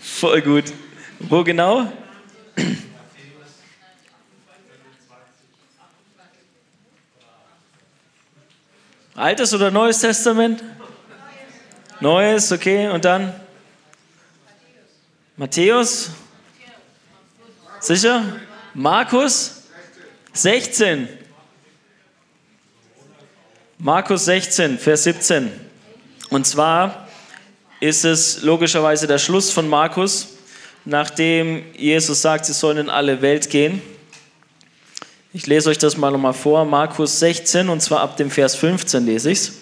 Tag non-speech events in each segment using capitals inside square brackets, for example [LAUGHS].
Voll gut. Wo genau? Altes oder Neues Testament? Neues, okay. Und dann? Matthäus? Sicher? Markus? 16. Markus 16, Vers 17. Und zwar ist es logischerweise der Schluss von Markus, nachdem Jesus sagt, sie sollen in alle Welt gehen. Ich lese euch das mal nochmal vor, Markus 16, und zwar ab dem Vers 15 lese ich es.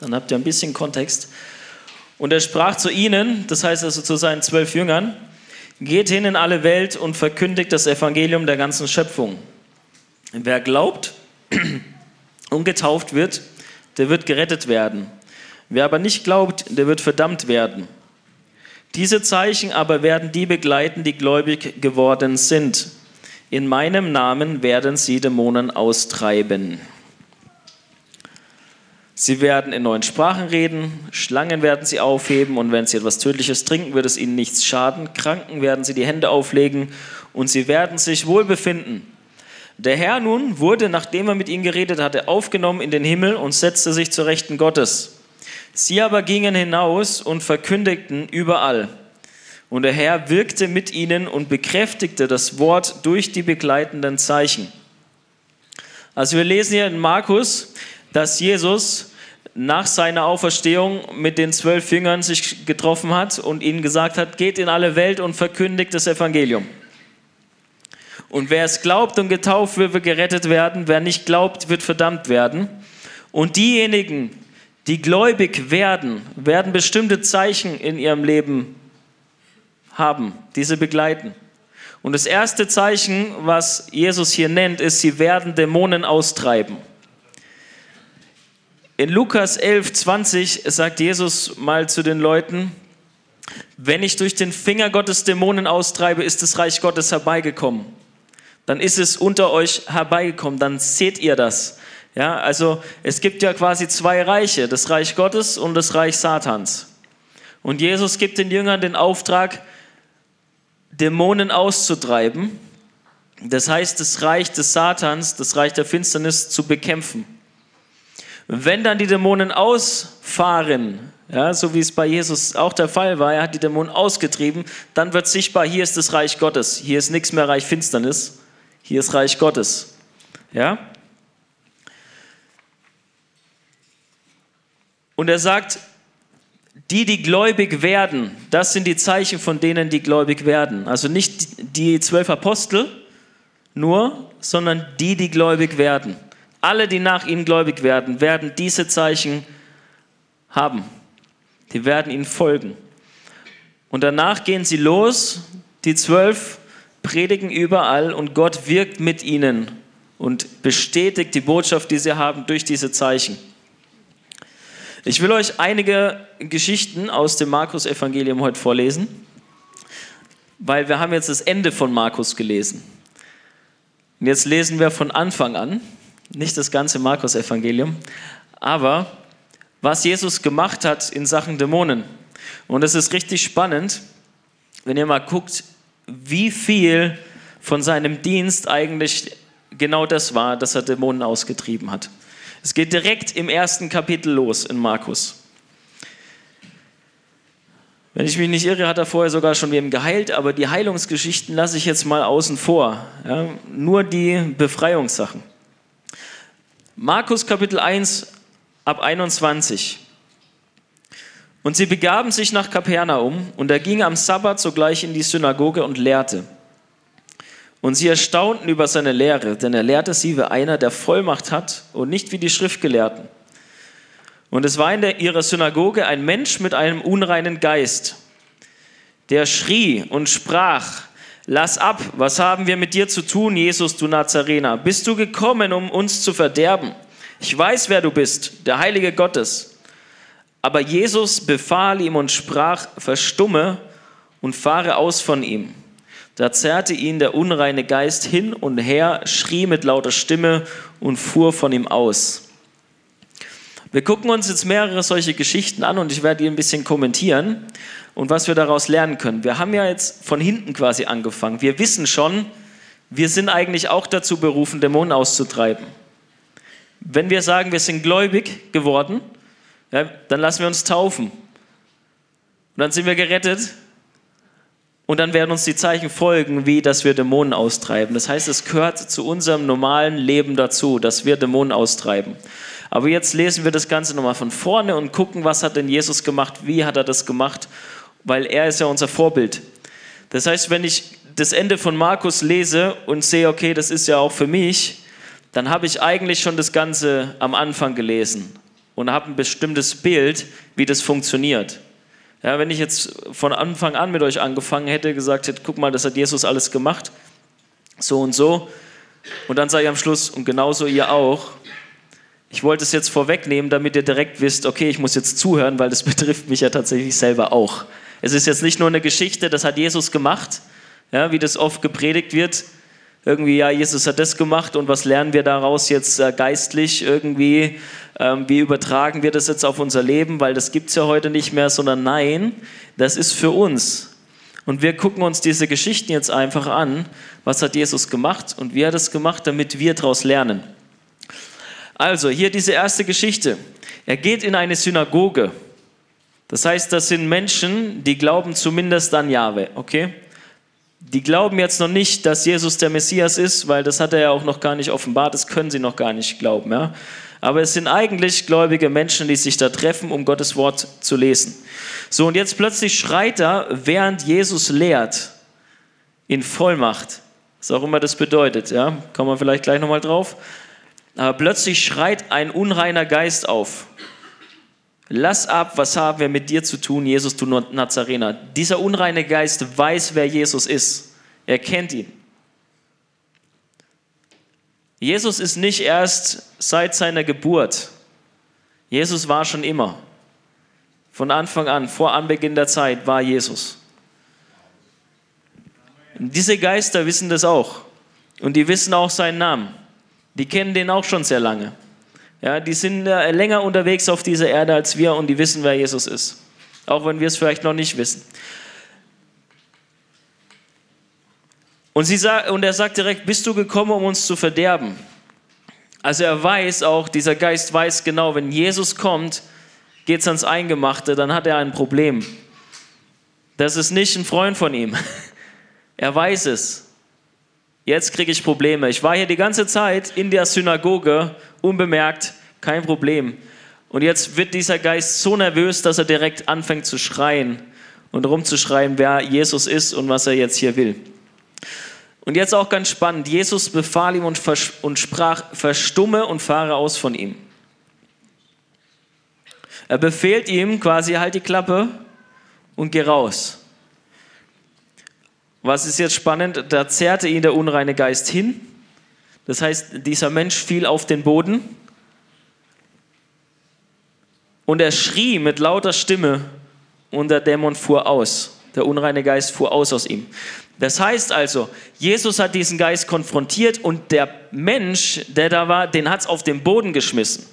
Dann habt ihr ein bisschen Kontext. Und er sprach zu ihnen, das heißt also zu seinen zwölf Jüngern, geht hin in alle Welt und verkündigt das Evangelium der ganzen Schöpfung. Wer glaubt [CLEARS THROAT] und getauft wird, der wird gerettet werden. Wer aber nicht glaubt, der wird verdammt werden. Diese Zeichen aber werden die begleiten, die gläubig geworden sind. In meinem Namen werden sie Dämonen austreiben. Sie werden in neuen Sprachen reden, Schlangen werden sie aufheben und wenn sie etwas Tödliches trinken, wird es ihnen nichts schaden. Kranken werden sie die Hände auflegen und sie werden sich wohl befinden. Der Herr nun wurde, nachdem er mit ihnen geredet hatte, aufgenommen in den Himmel und setzte sich zur Rechten Gottes. Sie aber gingen hinaus und verkündigten überall. Und der Herr wirkte mit ihnen und bekräftigte das Wort durch die begleitenden Zeichen. Also wir lesen hier in Markus, dass Jesus nach seiner Auferstehung mit den zwölf Jüngern sich getroffen hat und ihnen gesagt hat, geht in alle Welt und verkündigt das Evangelium. Und wer es glaubt und getauft wird, wird gerettet werden. Wer nicht glaubt, wird verdammt werden. Und diejenigen, die gläubig werden, werden bestimmte Zeichen in ihrem Leben haben, diese begleiten. Und das erste Zeichen, was Jesus hier nennt, ist, sie werden Dämonen austreiben. In Lukas 11, 20 sagt Jesus mal zu den Leuten, wenn ich durch den Finger Gottes Dämonen austreibe, ist das Reich Gottes herbeigekommen. Dann ist es unter euch herbeigekommen, dann seht ihr das. Ja, also es gibt ja quasi zwei Reiche, das Reich Gottes und das Reich Satans. Und Jesus gibt den Jüngern den Auftrag, Dämonen auszutreiben. Das heißt, das Reich des Satans, das Reich der Finsternis zu bekämpfen. Wenn dann die Dämonen ausfahren, ja, so wie es bei Jesus auch der Fall war, er hat die Dämonen ausgetrieben, dann wird sichtbar, hier ist das Reich Gottes, hier ist nichts mehr Reich Finsternis, hier ist Reich Gottes. Ja? Und er sagt, die, die gläubig werden, das sind die Zeichen von denen, die gläubig werden. Also nicht die zwölf Apostel nur, sondern die, die gläubig werden. Alle, die nach ihnen gläubig werden, werden diese Zeichen haben. Die werden ihnen folgen. Und danach gehen sie los, die zwölf predigen überall und Gott wirkt mit ihnen und bestätigt die Botschaft, die sie haben, durch diese Zeichen. Ich will euch einige Geschichten aus dem Markus-Evangelium heute vorlesen, weil wir haben jetzt das Ende von Markus gelesen. Und jetzt lesen wir von Anfang an nicht das ganze Markus-Evangelium, aber was Jesus gemacht hat in Sachen Dämonen. Und es ist richtig spannend, wenn ihr mal guckt, wie viel von seinem Dienst eigentlich genau das war, dass er Dämonen ausgetrieben hat. Es geht direkt im ersten Kapitel los in Markus. Wenn ich mich nicht irre, hat er vorher sogar schon wem geheilt, aber die Heilungsgeschichten lasse ich jetzt mal außen vor. Ja, nur die Befreiungssachen. Markus Kapitel 1 ab 21. Und sie begaben sich nach Kapernaum und er ging am Sabbat sogleich in die Synagoge und lehrte. Und sie erstaunten über seine Lehre, denn er lehrte sie wie einer, der Vollmacht hat und nicht wie die Schriftgelehrten. Und es war in der, ihrer Synagoge ein Mensch mit einem unreinen Geist, der schrie und sprach, Lass ab, was haben wir mit dir zu tun, Jesus, du Nazarener? Bist du gekommen, um uns zu verderben? Ich weiß, wer du bist, der Heilige Gottes. Aber Jesus befahl ihm und sprach, verstumme und fahre aus von ihm. Da zerrte ihn der unreine Geist hin und her, schrie mit lauter Stimme und fuhr von ihm aus. Wir gucken uns jetzt mehrere solche Geschichten an und ich werde die ein bisschen kommentieren und was wir daraus lernen können. Wir haben ja jetzt von hinten quasi angefangen. Wir wissen schon, wir sind eigentlich auch dazu berufen, Dämonen auszutreiben. Wenn wir sagen, wir sind gläubig geworden, ja, dann lassen wir uns taufen. Und dann sind wir gerettet und dann werden uns die Zeichen folgen, wie dass wir Dämonen austreiben. Das heißt, es gehört zu unserem normalen Leben dazu, dass wir Dämonen austreiben. Aber jetzt lesen wir das Ganze nochmal von vorne und gucken, was hat denn Jesus gemacht, wie hat er das gemacht, weil er ist ja unser Vorbild. Das heißt, wenn ich das Ende von Markus lese und sehe, okay, das ist ja auch für mich, dann habe ich eigentlich schon das Ganze am Anfang gelesen und habe ein bestimmtes Bild, wie das funktioniert. Ja, wenn ich jetzt von Anfang an mit euch angefangen hätte, gesagt hätte, guck mal, das hat Jesus alles gemacht, so und so, und dann sage ich am Schluss, und genauso ihr auch, ich wollte es jetzt vorwegnehmen, damit ihr direkt wisst, okay, ich muss jetzt zuhören, weil das [LAUGHS] betrifft mich ja tatsächlich selber auch. Es ist jetzt nicht nur eine Geschichte, das hat Jesus gemacht, ja, wie das oft gepredigt wird, irgendwie, ja, Jesus hat das gemacht und was lernen wir daraus jetzt äh, geistlich irgendwie? Ähm, wie übertragen wir das jetzt auf unser Leben? Weil das gibt es ja heute nicht mehr, sondern nein, das ist für uns. Und wir gucken uns diese Geschichten jetzt einfach an. Was hat Jesus gemacht und wie hat es gemacht, damit wir daraus lernen? Also, hier diese erste Geschichte. Er geht in eine Synagoge. Das heißt, das sind Menschen, die glauben zumindest an Jahwe, okay? Die glauben jetzt noch nicht, dass Jesus der Messias ist, weil das hat er ja auch noch gar nicht offenbart, das können sie noch gar nicht glauben. Ja? Aber es sind eigentlich gläubige Menschen, die sich da treffen, um Gottes Wort zu lesen. So, und jetzt plötzlich schreit er, während Jesus lehrt, in Vollmacht. Was auch immer das bedeutet, ja? Kommen wir vielleicht gleich nochmal drauf. Aber plötzlich schreit ein unreiner Geist auf. Lass ab, was haben wir mit dir zu tun, Jesus, du Nazarener. Dieser unreine Geist weiß, wer Jesus ist. Er kennt ihn. Jesus ist nicht erst seit seiner Geburt. Jesus war schon immer. Von Anfang an, vor Anbeginn der Zeit, war Jesus. Diese Geister wissen das auch. Und die wissen auch seinen Namen. Die kennen den auch schon sehr lange. Ja, die sind äh, länger unterwegs auf dieser Erde als wir und die wissen, wer Jesus ist. Auch wenn wir es vielleicht noch nicht wissen. Und, sie sagt, und er sagt direkt, bist du gekommen, um uns zu verderben? Also er weiß auch, dieser Geist weiß genau, wenn Jesus kommt, geht es ans Eingemachte, dann hat er ein Problem. Das ist nicht ein Freund von ihm. [LAUGHS] Er weiß es. Jetzt kriege ich Probleme. Ich war hier die ganze Zeit in der Synagoge unbemerkt, kein Problem. Und jetzt wird dieser Geist so nervös, dass er direkt anfängt zu schreien und rumzuschreien, wer Jesus ist und was er jetzt hier will. Und jetzt auch ganz spannend, Jesus befahl ihm und, und sprach, verstumme und fahre aus von ihm. Er befehlt ihm quasi, halt die Klappe und geh raus. Was ist jetzt spannend? Da zerrte ihn der unreine Geist hin das heißt, dieser Mensch fiel auf den Boden und er schrie mit lauter Stimme und der Dämon fuhr aus. Der unreine Geist fuhr aus aus ihm. Das heißt also, Jesus hat diesen Geist konfrontiert und der Mensch, der da war, den hat es auf den Boden geschmissen.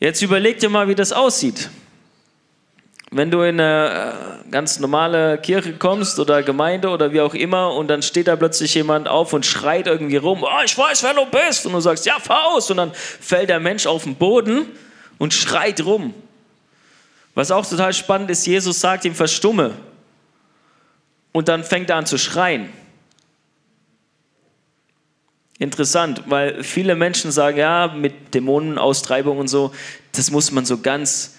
Jetzt überleg dir mal, wie das aussieht. Wenn du in eine äh, ganz normale Kirche kommst oder Gemeinde oder wie auch immer und dann steht da plötzlich jemand auf und schreit irgendwie rum, oh, ich weiß, wer du bist. Und du sagst, ja, aus. Und dann fällt der Mensch auf den Boden und schreit rum. Was auch total spannend ist, Jesus sagt ihm, verstumme. Und dann fängt er an zu schreien. Interessant, weil viele Menschen sagen, ja, mit Dämonenaustreibung und so, das muss man so ganz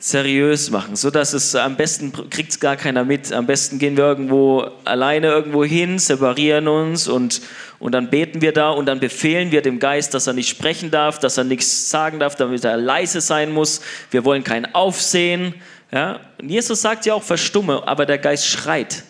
seriös machen, so dass es am besten kriegt gar keiner mit. Am besten gehen wir irgendwo alleine irgendwo hin, separieren uns und, und dann beten wir da und dann befehlen wir dem Geist, dass er nicht sprechen darf, dass er nichts sagen darf, damit er leise sein muss. Wir wollen kein Aufsehen. Ja? Und Jesus sagt ja auch, verstumme, aber der Geist schreit.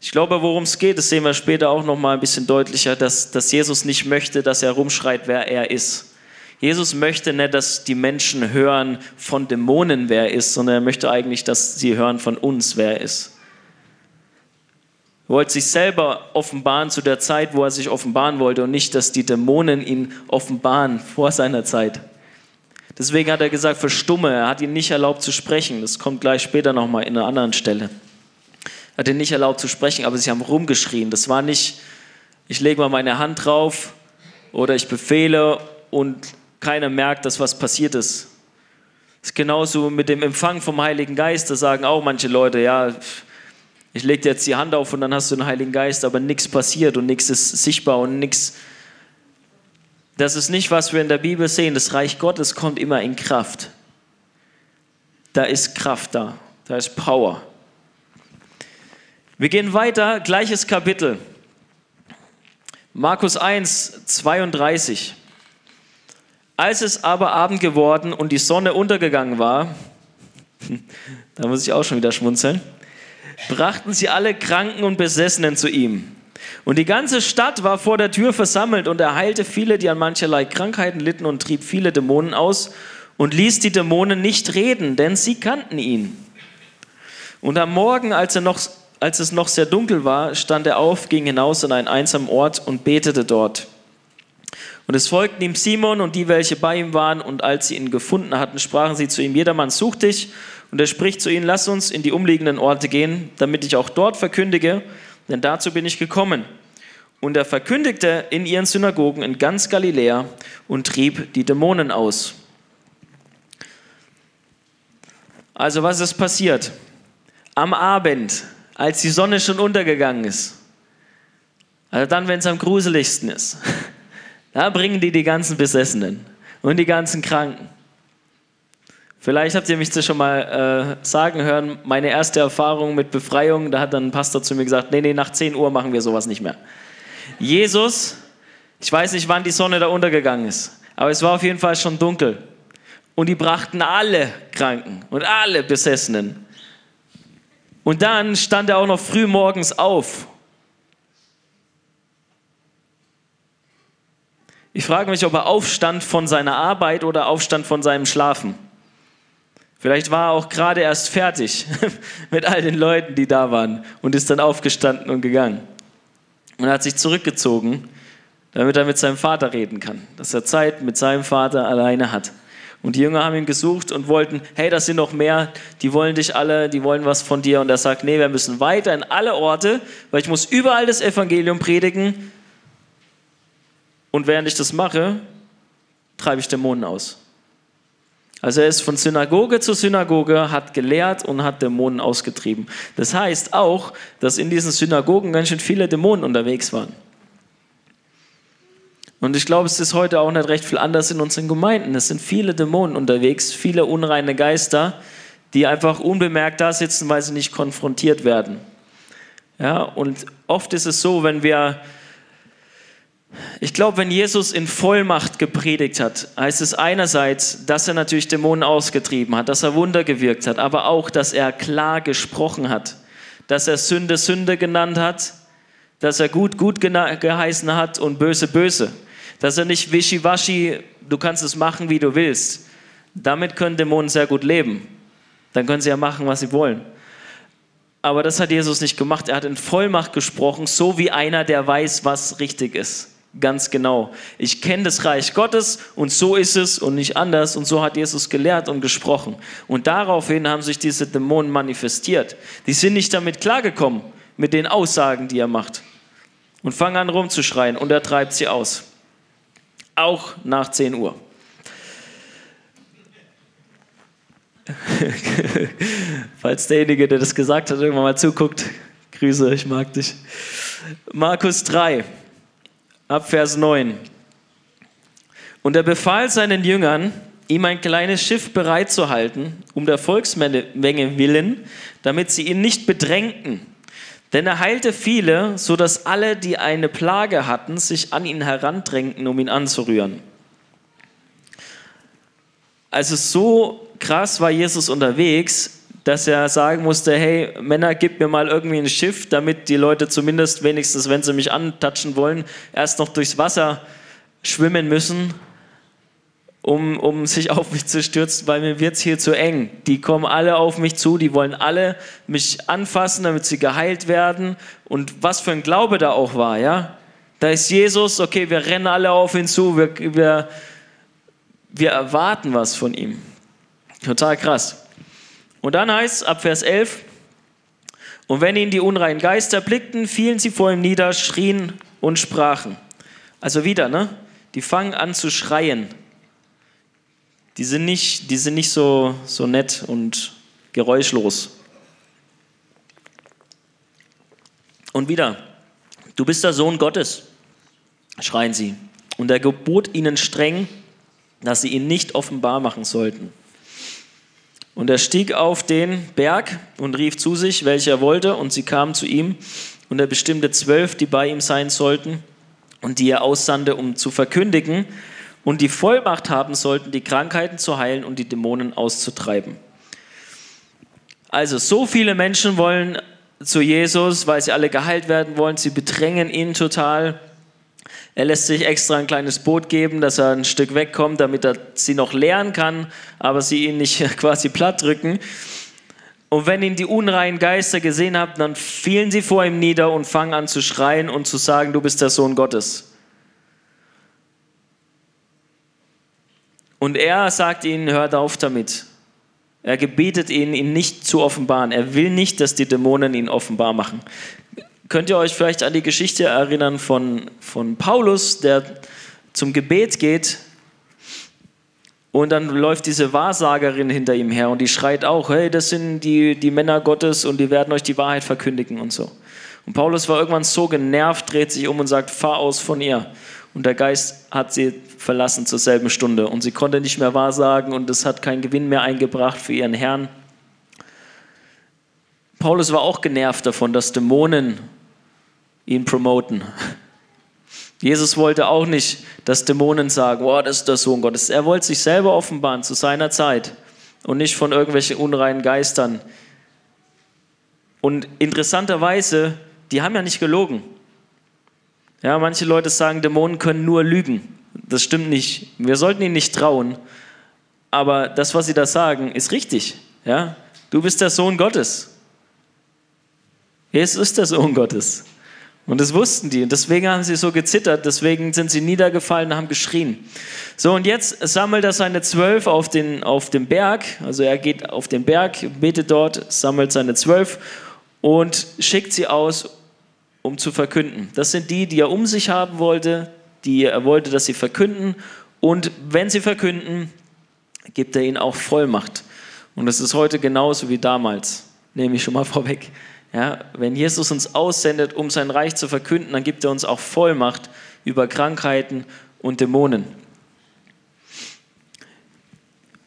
Ich glaube, worum es geht, das sehen wir später auch noch mal ein bisschen deutlicher, dass, dass Jesus nicht möchte, dass er rumschreit, wer er ist. Jesus möchte nicht, dass die Menschen hören von Dämonen, wer er ist, sondern er möchte eigentlich, dass sie hören von uns, wer er ist. Er wollte sich selber offenbaren zu der Zeit, wo er sich offenbaren wollte und nicht, dass die Dämonen ihn offenbaren vor seiner Zeit. Deswegen hat er gesagt, verstumme. Er hat ihn nicht erlaubt zu sprechen. Das kommt gleich später nochmal in einer anderen Stelle. Er hat ihn nicht erlaubt zu sprechen, aber sie haben rumgeschrien. Das war nicht, ich lege mal meine Hand drauf oder ich befehle und keiner merkt, dass was passiert ist. Das ist genauso mit dem Empfang vom Heiligen Geist. Da sagen auch manche Leute, ja, ich lege dir jetzt die Hand auf und dann hast du den Heiligen Geist, aber nichts passiert und nichts ist sichtbar und nichts. Das ist nicht, was wir in der Bibel sehen. Das Reich Gottes kommt immer in Kraft. Da ist Kraft da, da ist Power. Wir gehen weiter, gleiches Kapitel. Markus 1, 32. Als es aber Abend geworden und die Sonne untergegangen war, [LAUGHS] da muss ich auch schon wieder schmunzeln, brachten sie alle Kranken und Besessenen zu ihm. Und die ganze Stadt war vor der Tür versammelt und er heilte viele, die an mancherlei Krankheiten litten und trieb viele Dämonen aus und ließ die Dämonen nicht reden, denn sie kannten ihn. Und am Morgen, als, er noch, als es noch sehr dunkel war, stand er auf, ging hinaus an einen einsamen Ort und betete dort. Und es folgten ihm Simon und die, welche bei ihm waren, und als sie ihn gefunden hatten, sprachen sie zu ihm, jedermann sucht dich. Und er spricht zu ihnen, lass uns in die umliegenden Orte gehen, damit ich auch dort verkündige, denn dazu bin ich gekommen. Und er verkündigte in ihren Synagogen in ganz Galiläa und trieb die Dämonen aus. Also was ist passiert? Am Abend, als die Sonne schon untergegangen ist, also dann, wenn es am gruseligsten ist, Da bringen die die ganzen Besessenen und die ganzen Kranken. Vielleicht habt ihr mich das schon mal äh, sagen hören, meine erste Erfahrung mit Befreiung, da hat dann ein Pastor zu mir gesagt, nee, nee, nach 10 Uhr machen wir sowas nicht mehr. Jesus, ich weiß nicht, wann die Sonne da untergegangen ist, aber es war auf jeden Fall schon dunkel. Und die brachten alle Kranken und alle Besessenen. Und dann stand er auch noch früh morgens auf Ich frage mich, ob er aufstand von seiner Arbeit oder aufstand von seinem Schlafen. Vielleicht war er auch gerade erst fertig [LAUGHS] mit all den Leuten, die da waren und ist dann aufgestanden und gegangen. Und er hat sich zurückgezogen, damit er mit seinem Vater reden kann, dass er Zeit mit seinem Vater alleine hat. Und die Jünger haben ihn gesucht und wollten, hey, das sind noch mehr, die wollen dich alle, die wollen was von dir. Und er sagt, nee, wir müssen weiter in alle Orte, weil ich muss überall das Evangelium predigen, und während ich das mache, treibe ich Dämonen aus. Also er ist von Synagoge zu Synagoge, hat gelehrt und hat Dämonen ausgetrieben. Das heißt auch, dass in diesen Synagogen ganz schön viele Dämonen unterwegs waren. Und ich glaube, es ist heute auch nicht recht viel anders in unseren Gemeinden. Es sind viele Dämonen unterwegs, viele unreine Geister, die einfach unbemerkt da sitzen, weil sie nicht konfrontiert werden. Ja, und oft ist es so, wenn wir ich glaube, wenn Jesus in Vollmacht gepredigt hat, heißt es einerseits, dass er natürlich Dämonen ausgetrieben hat, dass er Wunder gewirkt hat, aber auch, dass er klar gesprochen hat, dass er Sünde Sünde genannt hat, dass er gut gut geheißen hat und böse böse, dass er nicht wischiwaschi, du kannst es machen, wie du willst. Damit können Dämonen sehr gut leben. Dann können sie ja machen, was sie wollen. Aber das hat Jesus nicht gemacht. Er hat in Vollmacht gesprochen, so wie einer, der weiß, was richtig ist ganz genau. Ich kenne das Reich Gottes und so ist es und nicht anders und so hat Jesus gelehrt und gesprochen. Und daraufhin haben sich diese Dämonen manifestiert. Die sind nicht damit klargekommen, mit den Aussagen, die er macht. Und fangen an rumzuschreien und er treibt sie aus. Auch nach 10 Uhr. [LAUGHS] Falls derjenige, der das gesagt hat, irgendwann mal zuguckt, Grüße, ich mag dich. Markus 3 ab Vers 9. Und er befahl seinen Jüngern, ihm ein kleines Schiff bereitzuhalten, um der Volksmenge willen, damit sie ihn nicht bedrängten. Denn er heilte viele, so dass alle, die eine Plage hatten, sich an ihn herandrängten, um ihn anzurühren. Also so krass war Jesus unterwegs, dass er sagen musste, hey Männer, gib mir mal irgendwie ein Schiff, damit die Leute zumindest wenigstens, wenn sie mich antatschen wollen, erst noch durchs Wasser schwimmen müssen um, um sich [LAUGHS] auf mich zu stürzen, weil mir wird es hier zu eng. Die kommen alle auf mich zu, die wollen alle mich anfassen, damit sie geheilt werden. Und was für ein Glaube da auch war, ja. Da ist Jesus, okay, wir rennen alle auf ihn zu, wir, wir, wir erwarten was von ihm. Total krass. Und dann heißt es ab Vers 11, und wenn ihn die unreinen Geister blickten, fielen sie vor ihm nieder, schrien und sprachen. Also wieder, ne? Die fangen an zu schreien. Die sind nicht, die sind nicht so, so nett und geräuschlos. Und wieder, du bist der Sohn Gottes, schreien sie. Und er gebot ihnen streng, dass sie ihn nicht offenbar machen sollten. Und er stieg auf den Berg und rief zu sich, welcher er wollte, und sie kamen zu ihm. Und er bestimmte zwölf, die bei ihm sein sollten und die er aussandte, um zu verkündigen und die Vollmacht haben sollten, die Krankheiten zu heilen und die Dämonen auszutreiben. Also so viele Menschen wollen zu Jesus, weil sie alle geheilt werden wollen. Sie bedrängen ihn total. Er lässt sich extra ein kleines Boot geben, dass er ein Stück wegkommt, damit er sie noch lehren kann, aber sie ihn nicht [LAUGHS] quasi platt drücken. Und wenn ihn die unreinen Geister gesehen haben, dann fielen sie vor ihm nieder und fangen an zu schreien und zu sagen, du bist der Sohn Gottes. Und er sagt ihnen, hört auf damit. Er gebietet ihnen, ihn nicht zu offenbaren. Er will nicht, dass die Dämonen ihn offenbar machen. Könnt ihr euch vielleicht an die Geschichte erinnern von, von Paulus, der zum Gebet geht und dann läuft diese Wahrsagerin hinter ihm her und die schreit auch, hey, das sind die, die Männer Gottes und die werden euch die Wahrheit verkündigen und so. Und Paulus war irgendwann so genervt, dreht sich um und sagt, fahr aus von ihr. Und der Geist hat sie verlassen zur selben Stunde und sie konnte nicht mehr wahrsagen und es hat keinen Gewinn mehr eingebracht für ihren Herrn. Paulus war auch genervt davon, dass Dämonen ihn promoten. Jesus wollte auch nicht, dass Dämonen sagen, wow, das ist der Sohn Gottes. Er wollte sich selber offenbaren zu seiner Zeit und nicht von irgendwelchen unreinen Geistern. Und interessanterweise, die haben ja nicht gelogen. Ja, manche Leute sagen, Dämonen können nur lügen. Das stimmt nicht. Wir sollten ihnen nicht trauen. Aber das, was sie da sagen, ist richtig. Ja? Du bist der Sohn Gottes. Jesus ist der Sohn Gottes. Und das wussten die. Und deswegen haben sie so gezittert, deswegen sind sie niedergefallen und haben geschrien. So, und jetzt sammelt er seine zwölf auf den, auf dem Berg. Also er geht auf den Berg, betet dort, sammelt seine zwölf und schickt sie aus, um zu verkünden. Das sind die, die er um sich haben wollte, die er wollte, dass sie verkünden. Und wenn sie verkünden, gibt er ihnen auch Vollmacht. Und das ist heute genauso wie damals, nehme ich schon mal vorweg. Ja, wenn Jesus uns aussendet, um sein Reich zu verkünden, dann gibt er uns auch Vollmacht über Krankheiten und Dämonen.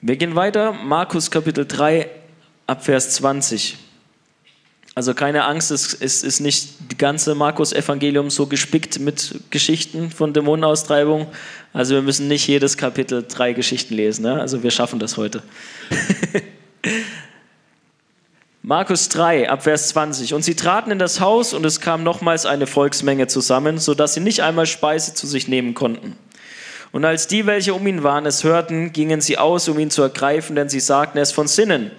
Wir gehen weiter, Markus Kapitel 3 ab Vers 20. Also keine Angst, es ist nicht die ganze Markus-Evangelium so gespickt mit Geschichten von Dämonenaustreibung. Also wir müssen nicht jedes Kapitel drei Geschichten lesen. Ne? Also wir schaffen das heute. [LAUGHS] Markus 3, Abvers 20. Und sie traten in das Haus und es kam nochmals eine Volksmenge zusammen, sodass sie nicht einmal Speise zu sich nehmen konnten. Und als die, welche um ihn waren, es hörten, gingen sie aus, um ihn zu ergreifen, denn sie sagten es von Sinnen.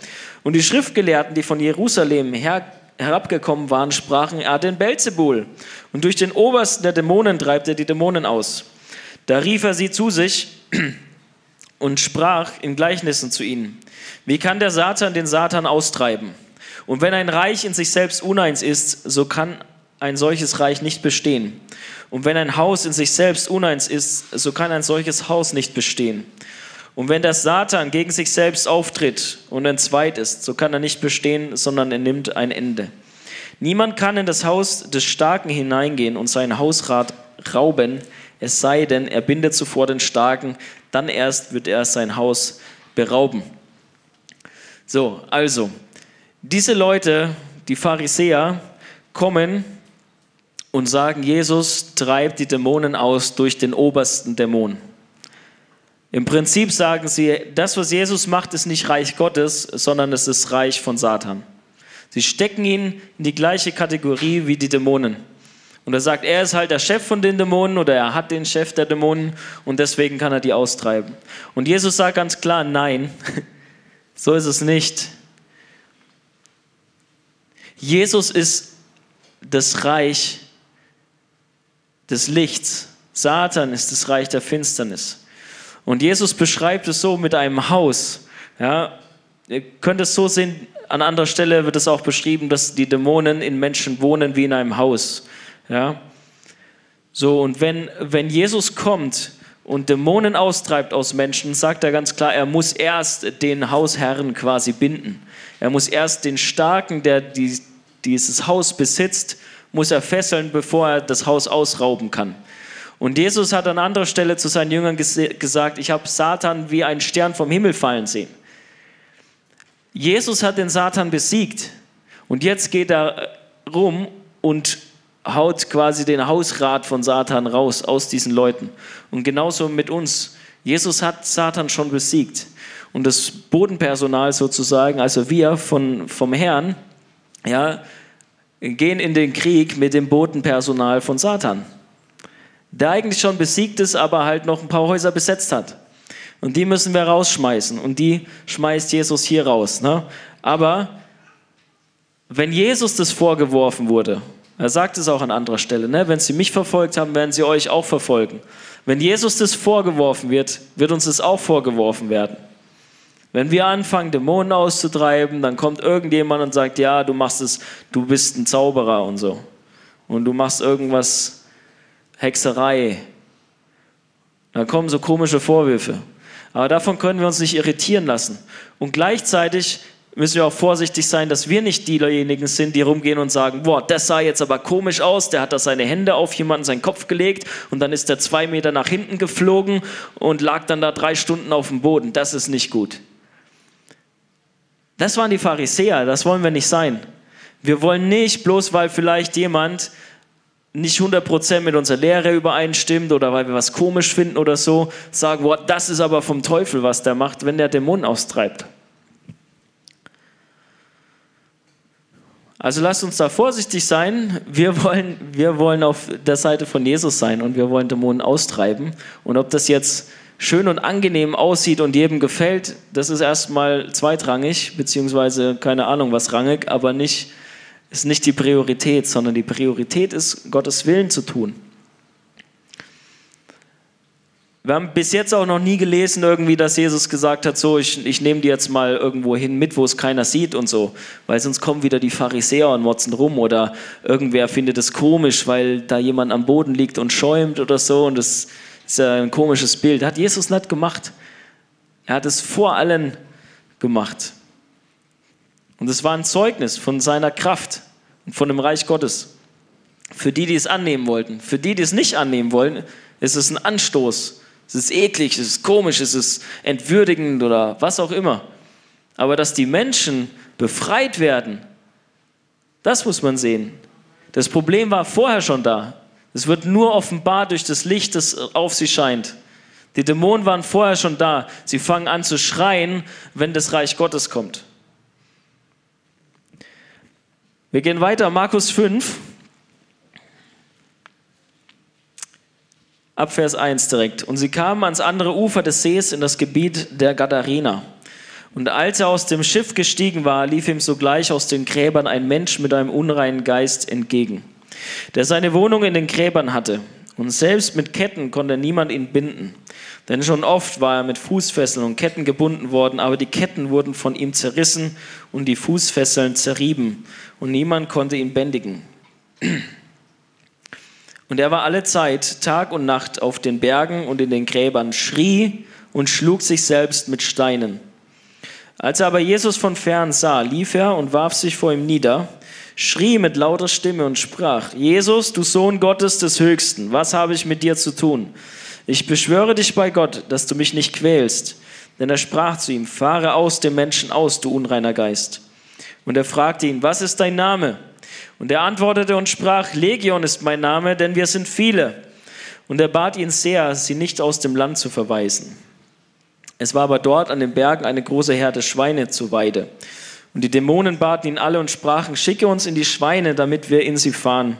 Und die Schriftgelehrten, die von Jerusalem her, herabgekommen waren, sprachen, er hat den Belzebul. Und durch den Obersten der Dämonen treibt er die Dämonen aus. Da rief er sie zu sich und sprach in Gleichnissen zu ihnen. Wie kann der Satan den Satan austreiben? Und wenn ein Reich in sich selbst uneins ist, so kann ein solches Reich nicht bestehen. Und wenn ein Haus in sich selbst uneins ist, so kann ein solches Haus nicht bestehen. Und wenn der Satan gegen sich selbst auftritt und entzweit ist, so kann er nicht bestehen, sondern er nimmt ein Ende. Niemand kann in das Haus des Starken hineingehen und sein Hausrat rauben, es sei denn, er bindet zuvor den Starken, dann erst wird er sein Haus berauben. So, also, diese Leute, die Pharisäer, kommen und sagen, Jesus treibt die Dämonen aus durch den obersten Dämon. Im Prinzip sagen sie, das, was Jesus macht, ist nicht Reich Gottes, sondern es ist Reich von Satan. Sie stecken ihn in die gleiche Kategorie wie die Dämonen. Und er sagt, er ist halt der Chef von den Dämonen oder er hat den Chef der Dämonen und deswegen kann er die austreiben. Und Jesus sagt ganz klar, nein, [LAUGHS] so ist es nicht. Jesus ist das Reich des Lichts. Satan ist das Reich der Finsternis. Und Jesus beschreibt es so mit einem Haus. Ja, ihr könnt es so sehen, an anderer Stelle wird es auch beschrieben, dass die Dämonen in Menschen wohnen wie in einem Haus. Ja? So, und wenn, wenn Jesus kommt und Dämonen austreibt aus Menschen, sagt er ganz klar, er muss erst den Hausherren quasi binden. Er muss erst den Starken, der die, dieses Haus besitzt, muss er fesseln, bevor er das Haus ausrauben kann. Und Jesus hat an anderer Stelle zu seinen Jüngern gesagt, ich habe Satan wie einen Stern vom Himmel fallen sehen. Jesus hat den Satan besiegt und jetzt geht er rum und haut quasi den Hausrat von Satan raus aus diesen Leuten. Und genauso mit uns. Jesus hat Satan schon besiegt. Und das Bodenpersonal sozusagen, also wir von, vom Herrn, ja, gehen in den Krieg mit dem Bodenpersonal von Satan. Der eigentlich schon besiegt ist, aber halt noch ein paar Häuser besetzt hat. Und die müssen wir rausschmeißen. Und die schmeißt Jesus hier raus. Ne? Aber wenn Jesus das vorgeworfen wurde, er sagt es auch an anderer Stelle, ne? wenn sie mich verfolgt haben, werden sie euch auch verfolgen. Wenn Jesus das vorgeworfen wird, wird uns das auch vorgeworfen werden. Wenn wir anfangen, Dämonen auszutreiben, dann kommt irgendjemand und sagt, ja, du machst es, du bist ein Zauberer und so. Und du machst irgendwas, Hexerei. Dann kommen so komische Vorwürfe. Aber davon können wir uns nicht irritieren lassen. Und gleichzeitig müssen wir auch vorsichtig sein, dass wir nicht diejenigen sind, die rumgehen und sagen, boah, das sah jetzt aber komisch aus, der hat da seine Hände auf jemanden seinen Kopf gelegt und dann ist der zwei Meter nach hinten geflogen und lag dann da drei Stunden auf dem Boden. Das ist nicht gut. Das waren die Pharisäer, das wollen wir nicht sein. Wir wollen nicht, bloß weil vielleicht jemand nicht 100% mit unserer Lehre übereinstimmt oder weil wir was komisch finden oder so, sagen, boah, das ist aber vom Teufel, was der macht, wenn der Dämonen austreibt. Also lasst uns da vorsichtig sein. Wir wollen, wir wollen auf der Seite von Jesus sein und wir wollen Dämonen austreiben. Und ob das jetzt schön und angenehm aussieht und jedem gefällt, das ist erstmal zweitrangig, beziehungsweise keine Ahnung was rangig, aber nicht, ist nicht die Priorität, sondern die Priorität ist, Gottes Willen zu tun. Wir haben bis jetzt auch noch nie gelesen, irgendwie, dass Jesus gesagt hat, so, ich, ich nehme die jetzt mal irgendwo hin mit, wo es keiner sieht und so. Weil sonst kommen wieder die Pharisäer und motzen rum oder irgendwer findet es komisch, weil da jemand am Boden liegt und schäumt oder so und das ist ja ein komisches Bild. Hat Jesus nicht gemacht. Er hat es vor allen gemacht. Und es war ein Zeugnis von seiner Kraft und von dem Reich Gottes. Für die, die es annehmen wollten. Für die, die es nicht annehmen wollen, ist es ein Anstoß es ist eklig, es ist komisch, es ist entwürdigend oder was auch immer. Aber dass die Menschen befreit werden, das muss man sehen. Das Problem war vorher schon da. Es wird nur offenbar durch das Licht, das auf sie scheint. Die Dämonen waren vorher schon da. Sie fangen an zu schreien, wenn das Reich Gottes kommt. Wir gehen weiter, Markus 5. ab Vers 1 direkt. Und sie kamen ans andere Ufer des Sees in das Gebiet der Gadarena. Und als er aus dem Schiff gestiegen war, lief ihm sogleich aus den Gräbern ein Mensch mit einem unreinen Geist entgegen, der seine Wohnung in den Gräbern hatte. Und selbst mit Ketten konnte niemand ihn binden. Denn schon oft war er mit Fußfesseln und Ketten gebunden worden, aber die Ketten wurden von ihm zerrissen und die Fußfesseln zerrieben. Und niemand konnte ihn bändigen. Und er war alle Zeit, Tag und Nacht auf den Bergen und in den Gräbern, schrie und schlug sich selbst mit Steinen. Als er aber Jesus von fern sah, lief er und warf sich vor ihm nieder, schrie mit lauter Stimme und sprach, Jesus, du Sohn Gottes des Höchsten, was habe ich mit dir zu tun? Ich beschwöre dich bei Gott, dass du mich nicht quälst. Denn er sprach zu ihm, fahre aus dem Menschen aus, du unreiner Geist. Und er fragte ihn, was ist dein Name? Und er antwortete und sprach, Legion ist mein Name, denn wir sind viele. Und er bat ihn sehr, sie nicht aus dem Land zu verweisen. Es war aber dort an den Bergen eine große Herde Schweine zu Weide. Und die Dämonen baten ihn alle und sprachen, schicke uns in die Schweine, damit wir in sie fahren.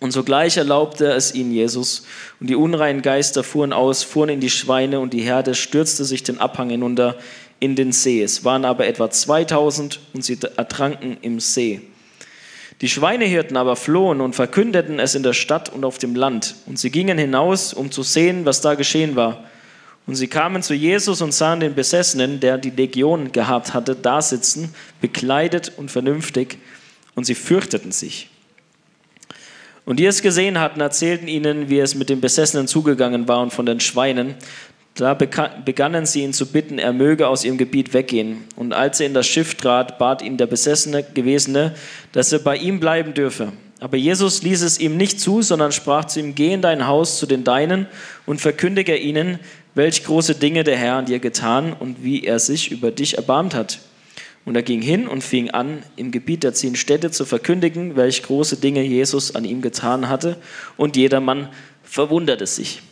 Und sogleich erlaubte es ihnen Jesus. Und die unreinen Geister fuhren aus, fuhren in die Schweine und die Herde stürzte sich den Abhang hinunter in den See. Es waren aber etwa 2000 und sie ertranken im See. Die Schweinehirten aber flohen und verkündeten es in der Stadt und auf dem Land. Und sie gingen hinaus, um zu sehen, was da geschehen war. Und sie kamen zu Jesus und sahen den Besessenen, der die Legion gehabt hatte, da sitzen, bekleidet und vernünftig, und sie fürchteten sich. Und die es gesehen hatten, erzählten ihnen, wie es mit den Besessenen zugegangen war und von den Schweinen. Da begannen sie ihn zu bitten, er möge aus ihrem Gebiet weggehen. Und als er in das Schiff trat, bat ihn der Besessene Gewesene, dass er bei ihm bleiben dürfe. Aber Jesus ließ es ihm nicht zu, sondern sprach zu ihm, geh in dein Haus zu den Deinen und verkündige ihnen, welch große Dinge der Herr an dir getan und wie er sich über dich erbarmt hat. Und er ging hin und fing an, im Gebiet der zehn Städte zu verkündigen, welch große Dinge Jesus an ihm getan hatte. Und jedermann verwunderte sich.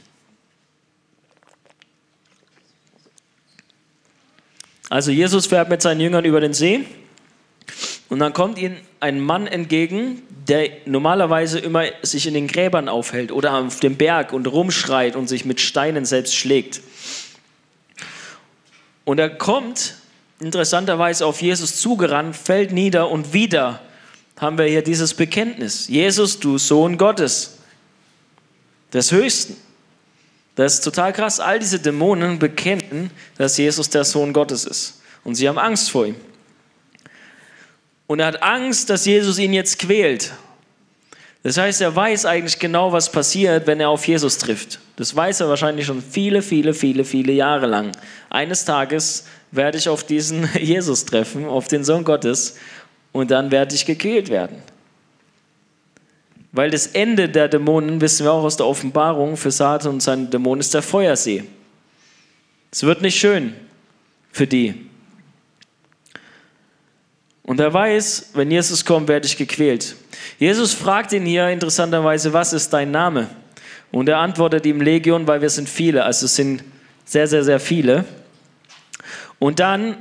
Also Jesus fährt mit seinen Jüngern über den See und dann kommt ihnen ein Mann entgegen, der normalerweise immer sich in den Gräbern aufhält oder auf dem Berg und rumschreit und sich mit Steinen selbst schlägt. Und er kommt interessanterweise auf Jesus zugerannt, fällt nieder und wieder haben wir hier dieses Bekenntnis. Jesus, du Sohn Gottes, des Höchsten. Das ist total krass. All diese Dämonen bekennen, dass Jesus der Sohn Gottes ist. Und sie haben Angst vor ihm. Und er hat Angst, dass Jesus ihn jetzt quält. Das heißt, er weiß eigentlich genau, was passiert, wenn er auf Jesus trifft. Das weiß er wahrscheinlich schon viele, viele, viele, viele Jahre lang. Eines Tages werde ich auf diesen [LAUGHS] Jesus treffen, auf den Sohn Gottes, und dann werde ich gequält werden. Weil das Ende der Dämonen, wissen wir auch aus der Offenbarung, für Satan und seine Dämonen ist der Feuersee. Es wird nicht schön für die. Und er weiß, wenn Jesus kommt, werde ich gequält. Jesus fragt ihn hier interessanterweise, was ist dein Name? Und er antwortet ihm Legion, weil wir sind viele, also es sind sehr, sehr, sehr viele. Und dann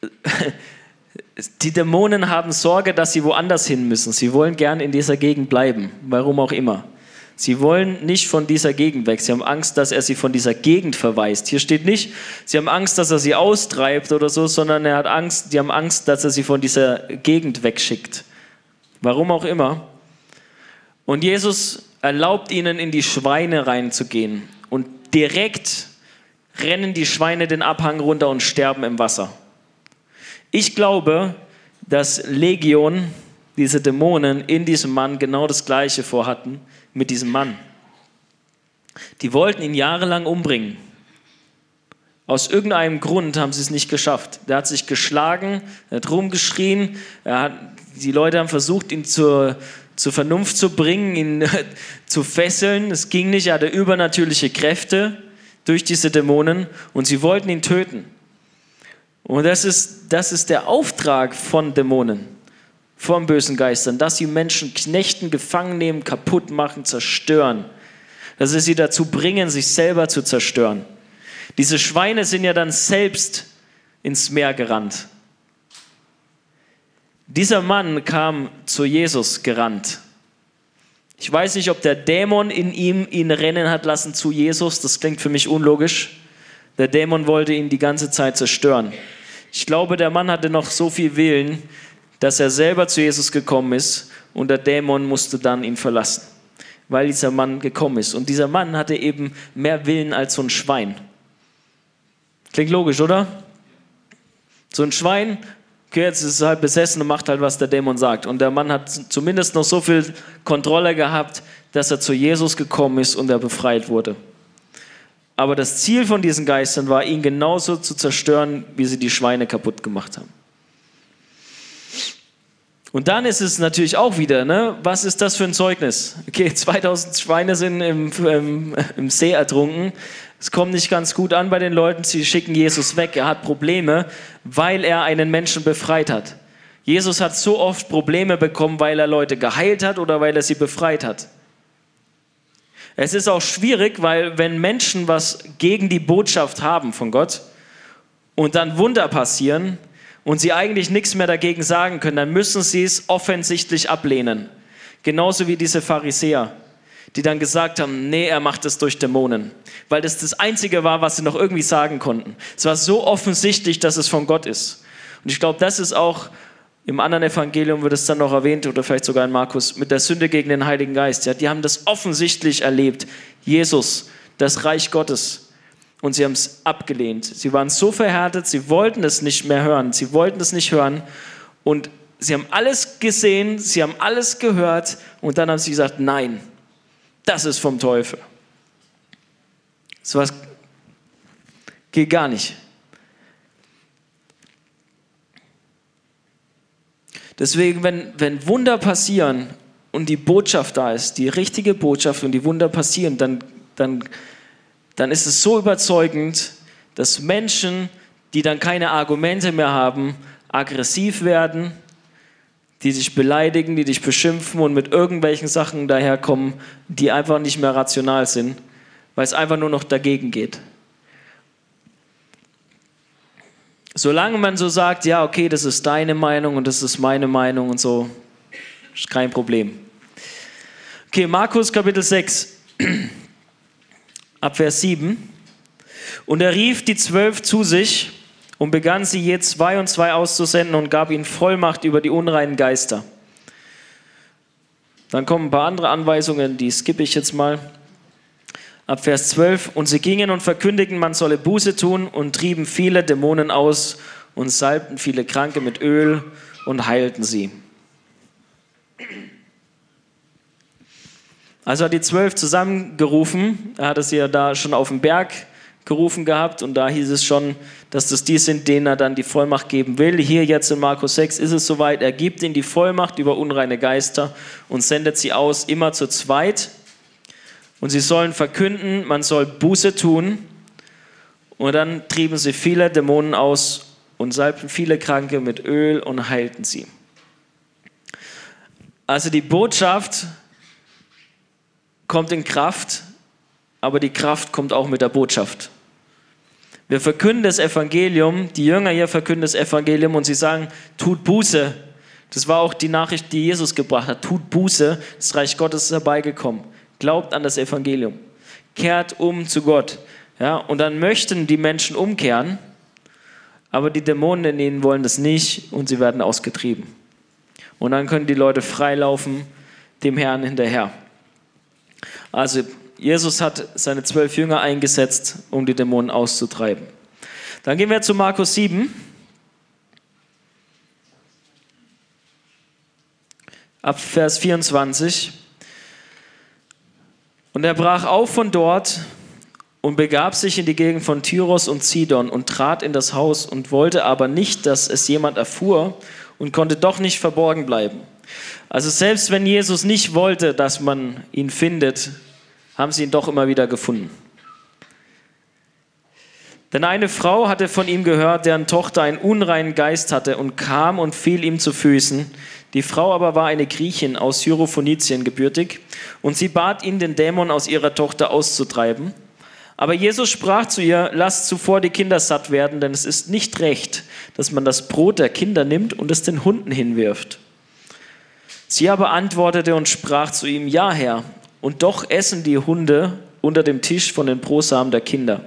[LAUGHS] die Dämonen haben Sorge, dass sie woanders hin müssen. Sie wollen gern in dieser Gegend bleiben, warum auch immer. Sie wollen nicht von dieser Gegend weg. Sie haben Angst, dass er sie von dieser Gegend verweist. Hier steht nicht, sie haben Angst, dass er sie austreibt oder so, sondern er hat Angst, die haben Angst, dass er sie von dieser Gegend wegschickt. Warum auch immer. Und Jesus erlaubt ihnen, in die Schweine reinzugehen. Und direkt rennen die Schweine den Abhang runter und sterben im Wasser. Ich glaube, dass Legion, diese Dämonen in diesem Mann genau das Gleiche vorhatten mit diesem Mann. Die wollten ihn jahrelang umbringen. Aus irgendeinem Grund haben sie es nicht geschafft. Der hat sich geschlagen, er hat rumgeschrien, hat, die Leute haben versucht, ihn zur, zur Vernunft zu bringen, ihn [LAUGHS] zu fesseln. Es ging nicht, er hatte übernatürliche Kräfte durch diese Dämonen und sie wollten ihn töten. Und das ist, das ist der Auftrag von Dämonen, von bösen Geistern, dass sie Menschen knechten, gefangen nehmen, kaputt machen, zerstören. Dass sie sie dazu bringen, sich selber zu zerstören. Diese Schweine sind ja dann selbst ins Meer gerannt. Dieser Mann kam zu Jesus gerannt. Ich weiß nicht, ob der Dämon in ihm ihn rennen hat lassen zu Jesus. Das klingt für mich unlogisch. Der Dämon wollte ihn die ganze Zeit zerstören. Ich glaube, der Mann hatte noch so viel Willen, dass er selber zu Jesus gekommen ist und der Dämon musste dann ihn verlassen, weil dieser Mann gekommen ist. Und dieser Mann hatte eben mehr Willen als so ein Schwein. Klingt logisch, oder? So ein Schwein, okay, jetzt ist es halt besessen und macht halt, was der Dämon sagt. Und der Mann hat zumindest noch so viel Kontrolle gehabt, dass er zu Jesus gekommen ist und er befreit wurde. Aber das Ziel von diesen Geistern war, ihn genauso zu zerstören, wie sie die Schweine kaputt gemacht haben. Und dann ist es natürlich auch wieder, ne, was ist das für ein Zeugnis? Okay, [LAUGHS] 2000 Schweine sind im, im, im See ertrunken. Es kommt nicht ganz gut an bei den Leuten. Sie schicken Jesus weg. Er hat Probleme, weil er einen Menschen befreit hat. Jesus hat so oft Probleme bekommen, weil er Leute geheilt hat oder weil er sie befreit hat. Es ist auch schwierig, weil wenn Menschen was gegen die Botschaft haben von Gott und dann Wunder passieren und sie eigentlich nichts mehr dagegen sagen können, dann müssen sie es offensichtlich ablehnen. Genauso wie diese Pharisäer, die dann gesagt haben, nee, er macht es durch Dämonen. Weil das das Einzige war, was sie noch irgendwie sagen konnten. Es war so offensichtlich, dass es von Gott ist. Und ich glaube, das ist auch im anderen Evangelium wird es dann noch erwähnt oder vielleicht sogar in Markus mit der Sünde gegen den Heiligen Geist. Ja, die haben das offensichtlich erlebt. Jesus, das Reich Gottes. Und sie haben es abgelehnt. Sie waren so verhärtet, sie wollten es nicht mehr hören. Sie wollten es nicht hören. Und sie haben alles gesehen, sie haben alles gehört. Und dann haben sie gesagt, nein, das ist vom Teufel. So was geht gar nicht. Deswegen, wenn, wenn Wunder passieren und die Botschaft da ist, die richtige Botschaft und die Wunder passieren, dann, dann, dann ist es so überzeugend, dass Menschen, die dann keine Argumente mehr haben, aggressiv werden, die dich beleidigen, die dich beschimpfen und mit irgendwelchen Sachen daherkommen, die einfach nicht mehr rational sind, weil es einfach nur noch dagegen geht. solange man so sagt, ja, okay, das ist deine Meinung und das ist meine Meinung und so, ist kein Problem. Okay, Markus Kapitel 6, ab Vers 7. Und er rief die zwölf zu sich und begann sie je zwei und zwei auszusenden und gab ihnen Vollmacht über die unreinen Geister. Dann kommen ein paar andere Anweisungen, die skippe ich jetzt mal ab Vers 12. Und sie gingen und verkündigten, man solle Buße tun und trieben viele Dämonen aus und salbten viele Kranke mit Öl und heilten sie. Also hat die zwölf zusammengerufen, er hatte sie ja da schon auf dem Berg gerufen gehabt und da hieß es schon, dass das die sind, denen er dann die Vollmacht geben will. Hier jetzt in Markus 6 ist es soweit, er gibt ihnen die Vollmacht über unreine Geister und sendet sie aus, immer zu zweit und sie sollen verkünden, man soll Buße tun. Und dann trieben sie viele Dämonen aus und salbten viele Kranke mit Öl und heilten sie. Also die Botschaft kommt in Kraft, aber die Kraft kommt auch mit der Botschaft. Wir verkünden das Evangelium, die Jünger hier verkünden das Evangelium und sie sagen, tut Buße. Das war auch die Nachricht, die Jesus gebracht hat. Tut Buße, das Reich Gottes ist herbeigekommen. Glaubt an das Evangelium. Kehrt um zu Gott. Ja, und dann möchten die Menschen umkehren, aber die Dämonen in ihnen wollen das nicht und sie werden ausgetrieben. Und dann können die Leute freilaufen dem Herrn hinterher. Also Jesus hat seine zwölf Jünger eingesetzt, um die Dämonen auszutreiben. Dann gehen wir zu Markus 7. Ab Vers 24. Und er brach auf von dort und begab sich in die Gegend von Tyros und Sidon und trat in das Haus und wollte aber nicht, dass es jemand erfuhr und konnte doch nicht verborgen bleiben. Also selbst wenn Jesus nicht wollte, dass man ihn findet, haben sie ihn doch immer wieder gefunden. Denn eine Frau hatte von ihm gehört, deren Tochter einen unreinen Geist hatte und kam und fiel ihm zu Füßen. Die Frau aber war eine Griechin aus Syrophonizien gebürtig und sie bat ihn, den Dämon aus ihrer Tochter auszutreiben. Aber Jesus sprach zu ihr, lasst zuvor die Kinder satt werden, denn es ist nicht recht, dass man das Brot der Kinder nimmt und es den Hunden hinwirft. Sie aber antwortete und sprach zu ihm, ja Herr, und doch essen die Hunde unter dem Tisch von den Brosamen der Kinder.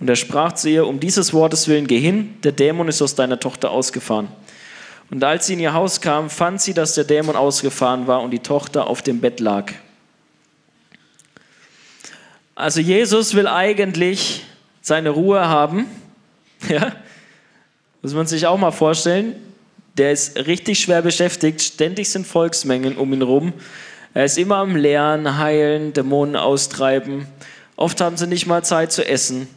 Und er sprach zu ihr, um dieses Wortes willen, geh hin, der Dämon ist aus deiner Tochter ausgefahren. Und als sie in ihr Haus kam, fand sie, dass der Dämon ausgefahren war und die Tochter auf dem Bett lag. Also Jesus will eigentlich seine Ruhe haben. [LAUGHS] Ja? Muss man sich auch mal vorstellen. Der ist richtig schwer beschäftigt. Ständig sind Volksmengen um ihn herum. Er ist immer am Lernen, Heilen, Dämonen austreiben. Oft haben sie nicht mal Zeit zu essen.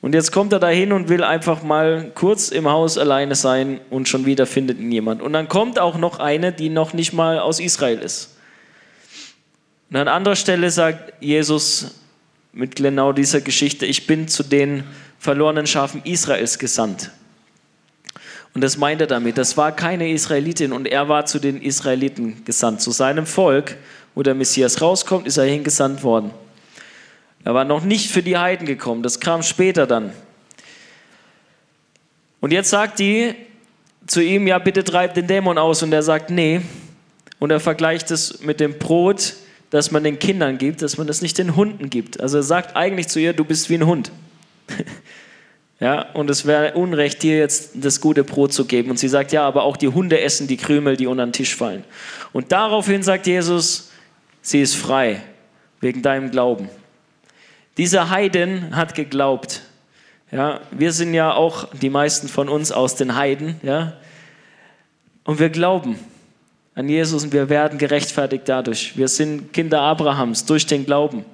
Und jetzt kommt er dahin und will einfach mal kurz im Haus alleine sein und schon wieder findet ihn jemand. Und dann kommt auch noch eine, die noch nicht mal aus Israel ist. Und an anderer Stelle sagt Jesus mit genau dieser Geschichte, ich bin zu den verlorenen Schafen Israels gesandt. Und das meint er damit. Das war keine Israelitin und er war zu den Israeliten gesandt. Zu seinem Volk, wo der Messias rauskommt, ist er hingesandt worden. Er war noch nicht für die Heiden gekommen, das kam später dann. Und jetzt sagt die zu ihm, ja bitte treib den Dämon aus. Und er sagt, nee. Und er vergleicht es mit dem Brot, das man den Kindern gibt, dass man das nicht den Hunden gibt. Also er sagt eigentlich zu ihr, du bist wie ein Hund. [LAUGHS] ja, und es wäre Unrecht, dir jetzt das gute Brot zu geben. Und sie sagt, ja, aber auch die Hunde essen die Krümel, die unter den Tisch fallen. Und daraufhin sagt Jesus, sie ist frei, wegen deinem Glauben. Dieser Heiden hat geglaubt. Ja, wir sind ja auch, die meisten von uns, aus den Heiden. Ja, und wir glauben an Jesus und wir werden gerechtfertigt dadurch. Wir sind Kinder Abrahams durch den Glauben.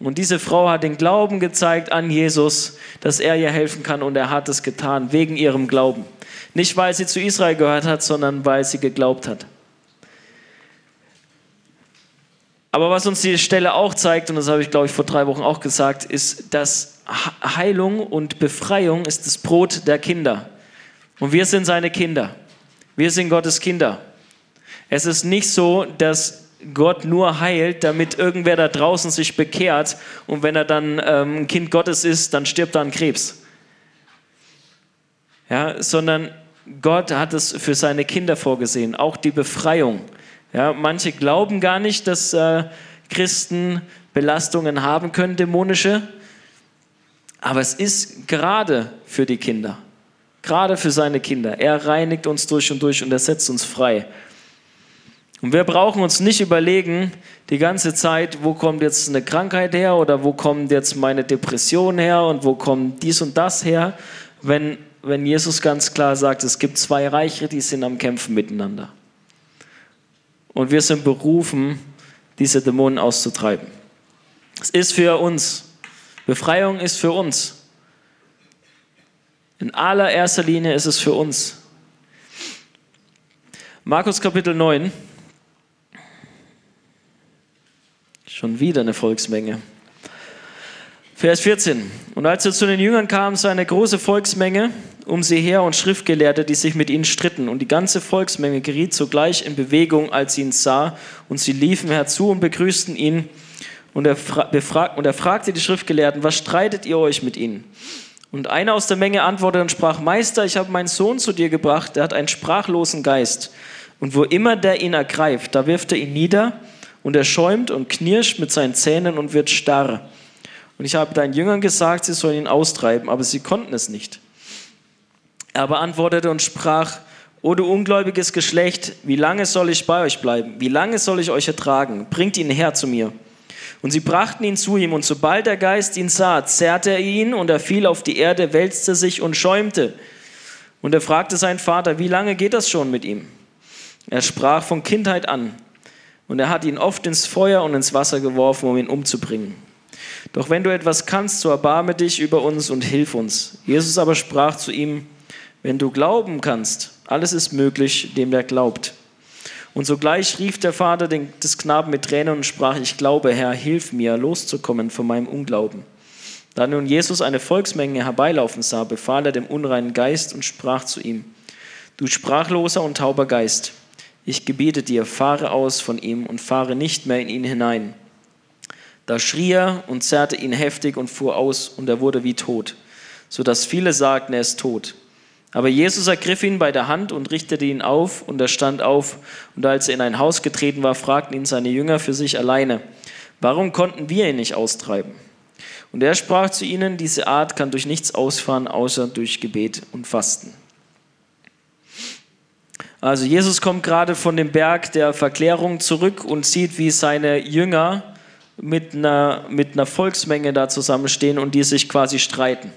Und diese Frau hat den Glauben gezeigt an Jesus, dass er ihr helfen kann und er hat es getan wegen ihrem Glauben. Nicht weil sie zu Israel gehört hat, sondern weil sie geglaubt hat. Aber was uns die Stelle auch zeigt, und das habe ich glaube ich vor drei Wochen auch gesagt, ist, dass Heilung und Befreiung ist das Brot der Kinder. Und wir sind seine Kinder. Wir sind Gottes Kinder. Es ist nicht so, dass Gott nur heilt, damit irgendwer da draußen sich bekehrt und wenn er dann ähm, ein Kind Gottes ist, dann stirbt er an Krebs. Ja, sondern Gott hat es für seine Kinder vorgesehen, auch die Befreiung. Ja, manche glauben gar nicht, dass äh, Christen Belastungen haben können, dämonische, aber es ist gerade für die Kinder, gerade für seine Kinder. Er reinigt uns durch und durch und er setzt uns frei. Und wir brauchen uns nicht überlegen die ganze Zeit, wo kommt jetzt eine Krankheit her oder wo kommt jetzt meine Depression her und wo kommt dies und das her, wenn, wenn Jesus ganz klar sagt, es gibt zwei Reiche, die sind am Kämpfen miteinander. Und wir sind berufen, diese Dämonen auszutreiben. Es ist für uns. Befreiung ist für uns. In allererster Linie ist es für uns. Markus Kapitel 9. Schon wieder eine Volksmenge. Vers 14. Und als er zu den Jüngern kam, sah eine große Volksmenge um sie her und Schriftgelehrte, die sich mit ihnen stritten. Und die ganze Volksmenge geriet sogleich in Bewegung, als sie ihn sah. Und sie liefen herzu und begrüßten ihn. Und er, befrag, und er fragte die Schriftgelehrten, was streitet ihr euch mit ihnen? Und einer aus der Menge antwortete und sprach, Meister, ich habe meinen Sohn zu dir gebracht, der hat einen sprachlosen Geist. Und wo immer der ihn ergreift, da wirft er ihn nieder und er schäumt und knirscht mit seinen Zähnen und wird starr. Und ich habe deinen Jüngern gesagt, sie sollen ihn austreiben, aber sie konnten es nicht. Er aber antwortete und sprach, O du ungläubiges Geschlecht, wie lange soll ich bei euch bleiben? Wie lange soll ich euch ertragen? Bringt ihn her zu mir. Und sie brachten ihn zu ihm, und sobald der Geist ihn sah, zerrte er ihn, und er fiel auf die Erde, wälzte sich und schäumte. Und er fragte seinen Vater, wie lange geht das schon mit ihm? Er sprach von Kindheit an. Und er hat ihn oft ins Feuer und ins Wasser geworfen, um ihn umzubringen. Doch wenn du etwas kannst, so erbarme dich über uns und hilf uns. Jesus aber sprach zu ihm, wenn du glauben kannst, alles ist möglich, dem der glaubt. Und sogleich rief der Vater des Knaben mit Tränen und sprach, ich glaube, Herr, hilf mir, loszukommen von meinem Unglauben. Da nun Jesus eine Volksmenge herbeilaufen sah, befahl er dem unreinen Geist und sprach zu ihm, du sprachloser und tauber Geist, ich gebiete dir, fahre aus von ihm und fahre nicht mehr in ihn hinein. Da schrie er und zerrte ihn heftig und fuhr aus, und er wurde wie tot, so dass viele sagten, er ist tot. Aber Jesus ergriff ihn bei der Hand und richtete ihn auf, und er stand auf. Und als er in ein Haus getreten war, fragten ihn seine Jünger für sich alleine, warum konnten wir ihn nicht austreiben? Und er sprach zu ihnen, diese Art kann durch nichts ausfahren, außer durch Gebet und Fasten. Also Jesus kommt gerade von dem Berg der Verklärung zurück und sieht, wie seine Jünger mit einer, mit einer Volksmenge da zusammenstehen und die sich quasi streiten.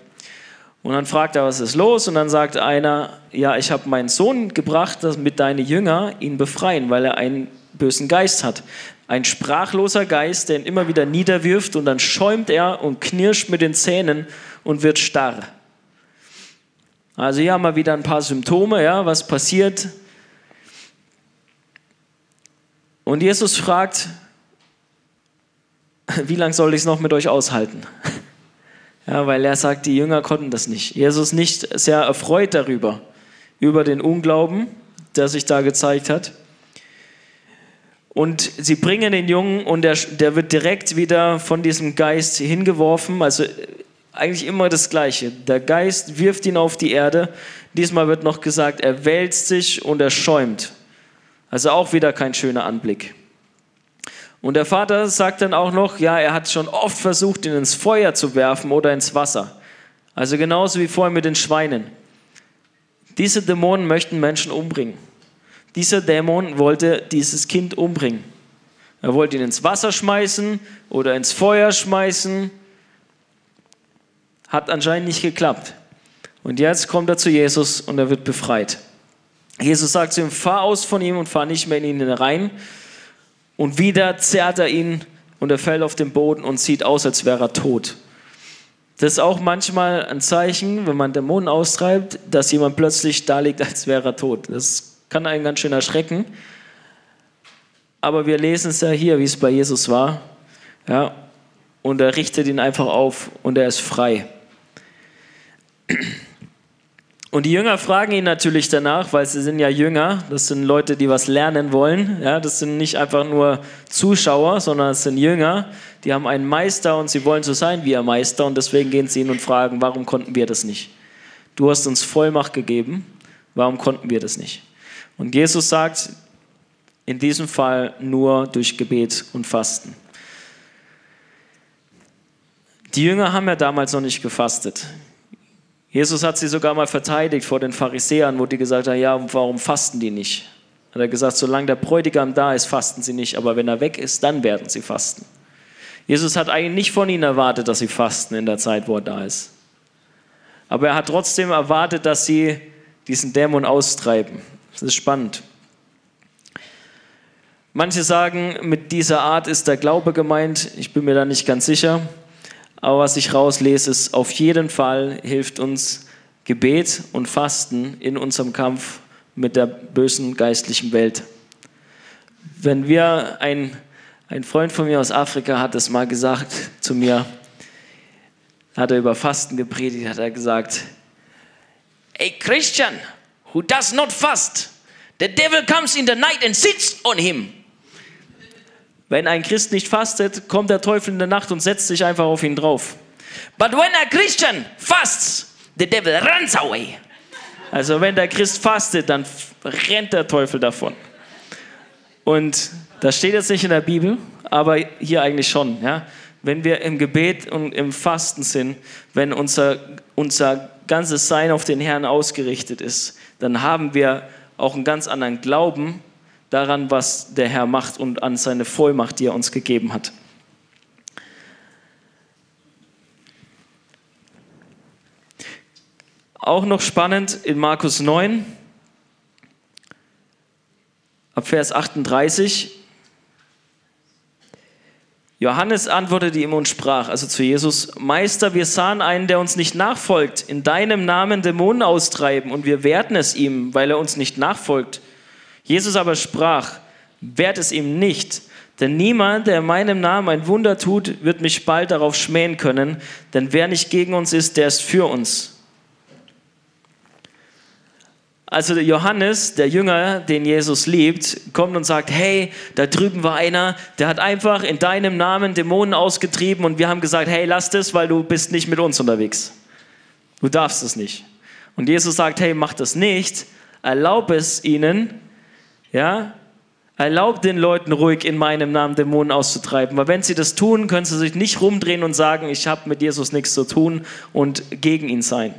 Und dann fragt er, was ist los? Und dann sagt einer, ja, ich habe meinen Sohn gebracht, damit deine Jünger ihn befreien, weil er einen bösen Geist hat. Ein sprachloser Geist, der ihn immer wieder niederwirft und dann schäumt er und knirscht mit den Zähnen und wird starr. Also hier haben wir wieder ein paar Symptome, ja, was passiert, Und Jesus fragt, wie lange soll ich es noch mit euch aushalten? [LAUGHS] Ja, weil er sagt, die Jünger konnten das nicht. Jesus nicht sehr erfreut darüber, über den Unglauben, der sich da gezeigt hat. Und sie bringen den Jungen und der, der wird direkt wieder von diesem Geist hingeworfen. Also eigentlich immer das Gleiche. Der Geist wirft ihn auf die Erde. Diesmal wird noch gesagt, er wälzt sich und er schäumt. Also auch wieder kein schöner Anblick. Und der Vater sagt dann auch noch, ja, er hat schon oft versucht, ihn ins Feuer zu werfen oder ins Wasser. Also genauso wie vorher mit den Schweinen. Diese Dämonen möchten Menschen umbringen. Dieser Dämon wollte dieses Kind umbringen. Er wollte ihn ins Wasser schmeißen oder ins Feuer schmeißen. Hat anscheinend nicht geklappt. Und jetzt kommt er zu Jesus und er wird befreit. Jesus sagt zu ihm, fahr aus von ihm und fahr nicht mehr in ihn rein. Und wieder zerrt er ihn und er fällt auf den Boden und sieht aus, als wäre er tot. Das ist auch manchmal ein Zeichen, wenn man Dämonen austreibt, dass jemand plötzlich da liegt, als wäre er tot. Das kann einen ganz schön erschrecken. Aber wir lesen es ja hier, wie es bei Jesus war. Ja, und er richtet ihn einfach auf und er ist frei. Und die Jünger fragen ihn natürlich danach, weil sie sind ja Jünger, das sind Leute, die was lernen wollen. Ja, das sind nicht einfach nur Zuschauer, sondern es sind Jünger, die haben einen Meister und sie wollen so sein wie ihr Meister und deswegen gehen sie ihn und fragen, warum konnten wir das nicht? Du hast uns Vollmacht gegeben, warum konnten wir das nicht? Und Jesus sagt, in diesem Fall nur durch Gebet und Fasten. Die Jünger haben ja damals noch nicht gefastet. Jesus hat sie sogar mal verteidigt vor den Pharisäern, wo die gesagt haben, ja, warum fasten die nicht? Hat er gesagt, solange der Bräutigam da ist, fasten sie nicht, aber wenn er weg ist, dann werden sie fasten. Jesus hat eigentlich nicht von ihnen erwartet, dass sie fasten in der Zeit, wo er da ist. Aber er hat trotzdem erwartet, dass sie diesen Dämon austreiben. Das ist spannend. Manche sagen, mit dieser Art ist der Glaube gemeint. Ich bin mir da nicht ganz sicher. Aber was ich rauslese, ist, auf jeden Fall hilft uns Gebet und Fasten in unserem Kampf mit der bösen geistlichen Welt. Wenn wir, ein, ein Freund von mir aus Afrika hat es mal gesagt zu mir, hat er über Fasten gepredigt, hat er gesagt, a Christian who does not fast, the devil comes in the night and sits on him. Wenn ein Christ nicht fastet, kommt der Teufel in der Nacht und setzt sich einfach auf ihn drauf. But when a Christian fasts, the devil runs away. Also wenn der Christ fastet, dann rennt der Teufel davon. Und das steht jetzt nicht in der Bibel, aber hier eigentlich schon. Ja? Wenn wir im Gebet und im Fasten sind, wenn unser, unser ganzes Sein auf den Herrn ausgerichtet ist, dann haben wir auch einen ganz anderen Glauben daran, was der Herr macht und an seine Vollmacht, die er uns gegeben hat. Auch noch spannend in Markus 9, ab Vers 38. Johannes antwortete ihm und sprach, also zu Jesus, Meister, wir sahen einen, der uns nicht nachfolgt, in deinem Namen Dämonen austreiben und wir werden es ihm, weil er uns nicht nachfolgt. Jesus aber sprach, wehrt es ihm nicht, denn niemand, der in meinem Namen ein Wunder tut, wird mich bald darauf schmähen können, denn wer nicht gegen uns ist, der ist für uns. Also Johannes, der Jünger, den Jesus liebt, kommt und sagt, hey, da drüben war einer, der hat einfach in deinem Namen Dämonen ausgetrieben und wir haben gesagt, hey, lass das, weil du bist nicht mit uns unterwegs. Du darfst es nicht. Und Jesus sagt, hey, mach das nicht, erlaub es ihnen, ja, erlaubt den Leuten ruhig in meinem Namen Dämonen auszutreiben. Weil wenn sie das tun, können sie sich nicht rumdrehen und sagen, ich habe mit Jesus nichts zu tun und gegen ihn sein.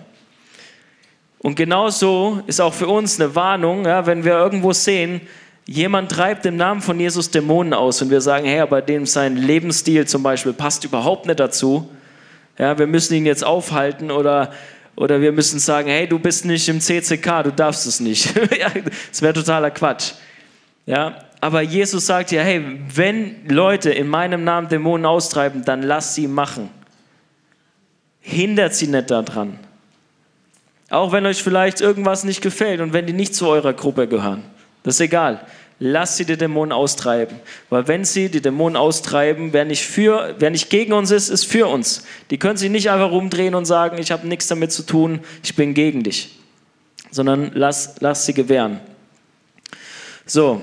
Und genauso ist auch für uns eine Warnung, ja, wenn wir irgendwo sehen, jemand treibt im Namen von Jesus Dämonen aus und wir sagen, hey, aber dem sein Lebensstil zum Beispiel passt überhaupt nicht dazu. Ja, wir müssen ihn jetzt aufhalten oder oder wir müssen sagen, hey, du bist nicht im CCK, du darfst es nicht. [LAUGHS] das wäre totaler Quatsch. Ja, aber Jesus sagt ja, hey, wenn Leute in meinem Namen Dämonen austreiben, dann lass sie machen. Hindert sie nicht daran. Auch wenn euch vielleicht irgendwas nicht gefällt und wenn die nicht zu eurer Gruppe gehören. Das ist egal. Lass sie die Dämonen austreiben. Weil wenn sie die Dämonen austreiben, wer nicht, für, wer nicht gegen uns ist, ist für uns. Die können sich nicht einfach rumdrehen und sagen, ich habe nichts damit zu tun, ich bin gegen dich. Sondern lass, lass sie gewähren. So,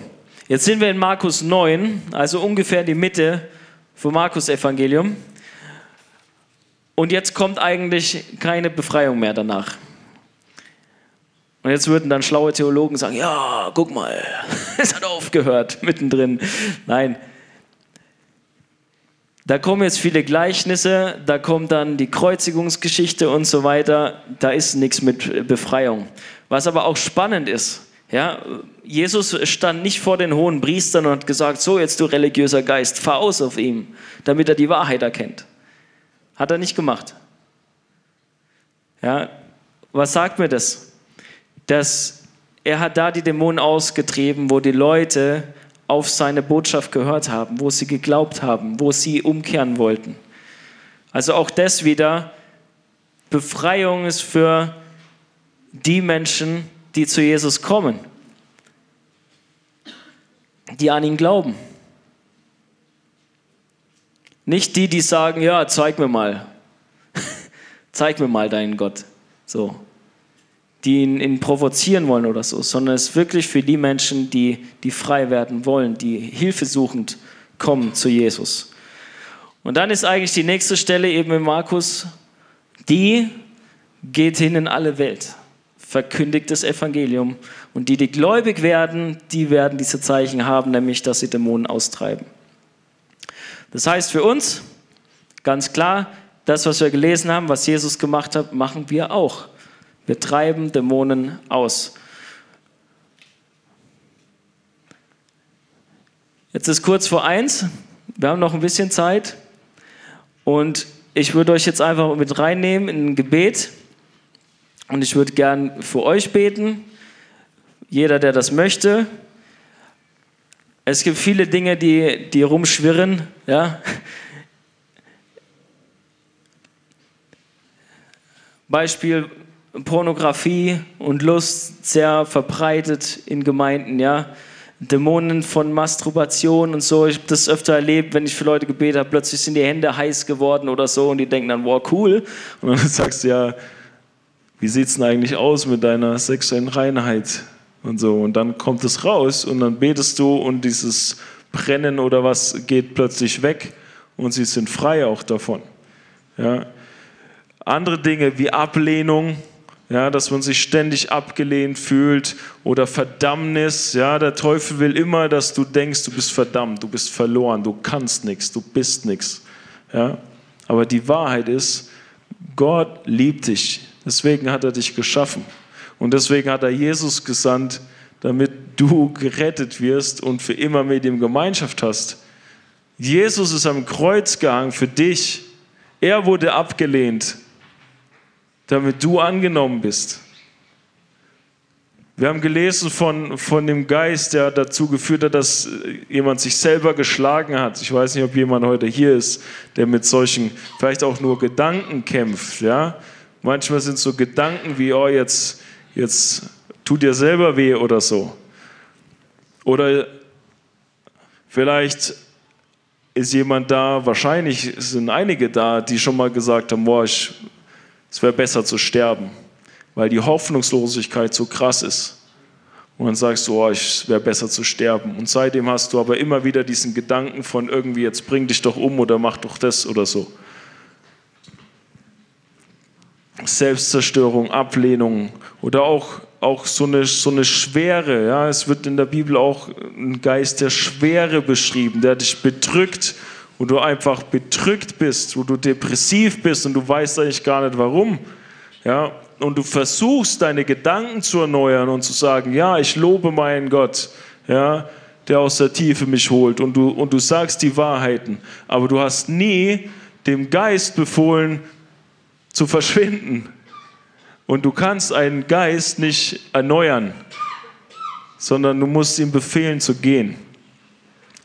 jetzt sind wir in Markus 9, also ungefähr die Mitte vom Markus-Evangelium. Und jetzt kommt eigentlich keine Befreiung mehr danach. Und jetzt würden dann schlaue Theologen sagen, ja, guck mal, [LAUGHS] es hat aufgehört mittendrin. Nein. Da kommen jetzt viele Gleichnisse, da kommt dann die Kreuzigungsgeschichte und so weiter. Da ist nichts mit Befreiung. Was aber auch spannend ist, ja, Jesus stand nicht vor den hohen Priestern und hat gesagt, so jetzt du religiöser Geist, fahr aus auf ihm, damit er die Wahrheit erkennt. Hat er nicht gemacht. Ja, was sagt mir das? Dass er hat da die Dämonen ausgetrieben, wo die Leute auf seine Botschaft gehört haben, wo sie geglaubt haben, wo sie umkehren wollten. Also auch das wieder, Befreiung ist für die Menschen, die zu Jesus kommen, die an ihn glauben. Nicht die, die sagen, ja, zeig mir mal, [LAUGHS] zeig mir mal deinen Gott, so, die ihn, ihn, provozieren wollen oder so, sondern es ist wirklich für die Menschen, die, die frei werden wollen, die hilfesuchend kommen zu Jesus. Und dann ist eigentlich die nächste Stelle eben in Markus, die geht hin in alle Welt verkündigt das Evangelium. Und die, die gläubig werden, die werden diese Zeichen haben, nämlich dass sie Dämonen austreiben. Das heißt für uns ganz klar, das, was wir gelesen haben, was Jesus gemacht hat, machen wir auch. Wir treiben Dämonen aus. Jetzt ist kurz vor eins. Wir haben noch ein bisschen Zeit. Und ich würde euch jetzt einfach mit reinnehmen in ein Gebet. Und ich würde gern für euch beten, jeder, der das möchte. Es gibt viele Dinge, die, die rumschwirren. Ja? Beispiel Pornografie und Lust sehr verbreitet in Gemeinden, ja. Dämonen von Masturbation und so. Ich habe das öfter erlebt, wenn ich für Leute gebetet habe, plötzlich sind die Hände heiß geworden oder so und die denken dann, wow, cool. Und dann [LAUGHS] sagst du ja, wie sieht es denn eigentlich aus mit deiner sexuellen Reinheit und so. Und dann kommt es raus und dann betest du und dieses Brennen oder was geht plötzlich weg und sie sind frei auch davon. Ja. Andere Dinge wie Ablehnung, ja, dass man sich ständig abgelehnt fühlt oder Verdammnis. Ja, der Teufel will immer, dass du denkst, du bist verdammt, du bist verloren, du kannst nichts, du bist nichts. Ja. Aber die Wahrheit ist, Gott liebt dich. Deswegen hat er dich geschaffen. Und deswegen hat er Jesus gesandt, damit du gerettet wirst und für immer mit ihm Gemeinschaft hast. Jesus ist am Kreuz gehangen für dich. Er wurde abgelehnt, damit du angenommen bist. Wir haben gelesen von, von dem Geist, der dazu geführt hat, dass jemand sich selber geschlagen hat. Ich weiß nicht, ob jemand heute hier ist, der mit solchen, vielleicht auch nur Gedanken kämpft. Ja? Manchmal sind so Gedanken wie, oh, jetzt, jetzt tut dir selber weh oder so. Oder vielleicht ist jemand da, wahrscheinlich sind einige da, die schon mal gesagt haben, boah, ich, es wäre besser zu sterben, weil die Hoffnungslosigkeit so krass ist. Und dann sagst du, oh, es wäre besser zu sterben. Und seitdem hast du aber immer wieder diesen Gedanken von irgendwie, jetzt bring dich doch um oder mach doch das oder so. Selbstzerstörung, Ablehnung oder auch, auch so, eine, so eine Schwere. Ja? Es wird in der Bibel auch ein Geist der Schwere beschrieben, der dich bedrückt, wo du einfach bedrückt bist, wo du depressiv bist und du weißt eigentlich gar nicht warum. Ja? Und du versuchst, deine Gedanken zu erneuern und zu sagen, ja, ich lobe meinen Gott, ja, der aus der Tiefe mich holt und du, und du sagst die Wahrheiten, aber du hast nie dem Geist befohlen, zu verschwinden. Und du kannst einen Geist nicht erneuern, sondern du musst ihm befehlen zu gehen.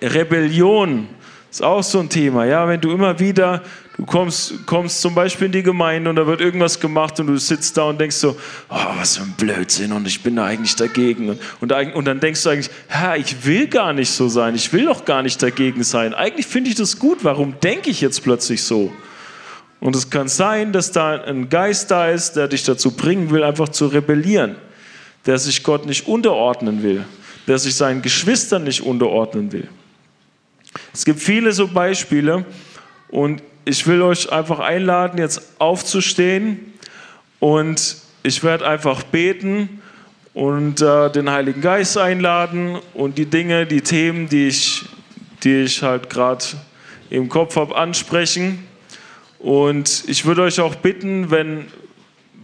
Rebellion ist auch so ein Thema. Ja, wenn du immer wieder, du kommst, kommst zum Beispiel in die Gemeinde und da wird irgendwas gemacht und du sitzt da und denkst so, oh, was für ein Blödsinn und ich bin da eigentlich dagegen. Und, und, und dann denkst du eigentlich, Herr, ich will gar nicht so sein, ich will doch gar nicht dagegen sein. Eigentlich finde ich das gut, warum denke ich jetzt plötzlich so? Und es kann sein, dass da ein Geist da ist, der dich dazu bringen will, einfach zu rebellieren, der sich Gott nicht unterordnen will, der sich seinen Geschwistern nicht unterordnen will. Es gibt viele so Beispiele und ich will euch einfach einladen, jetzt aufzustehen und ich werde einfach beten und äh, den Heiligen Geist einladen und die Dinge, die Themen, die ich, die ich halt gerade im Kopf habe, ansprechen. Und ich würde euch auch bitten, wenn,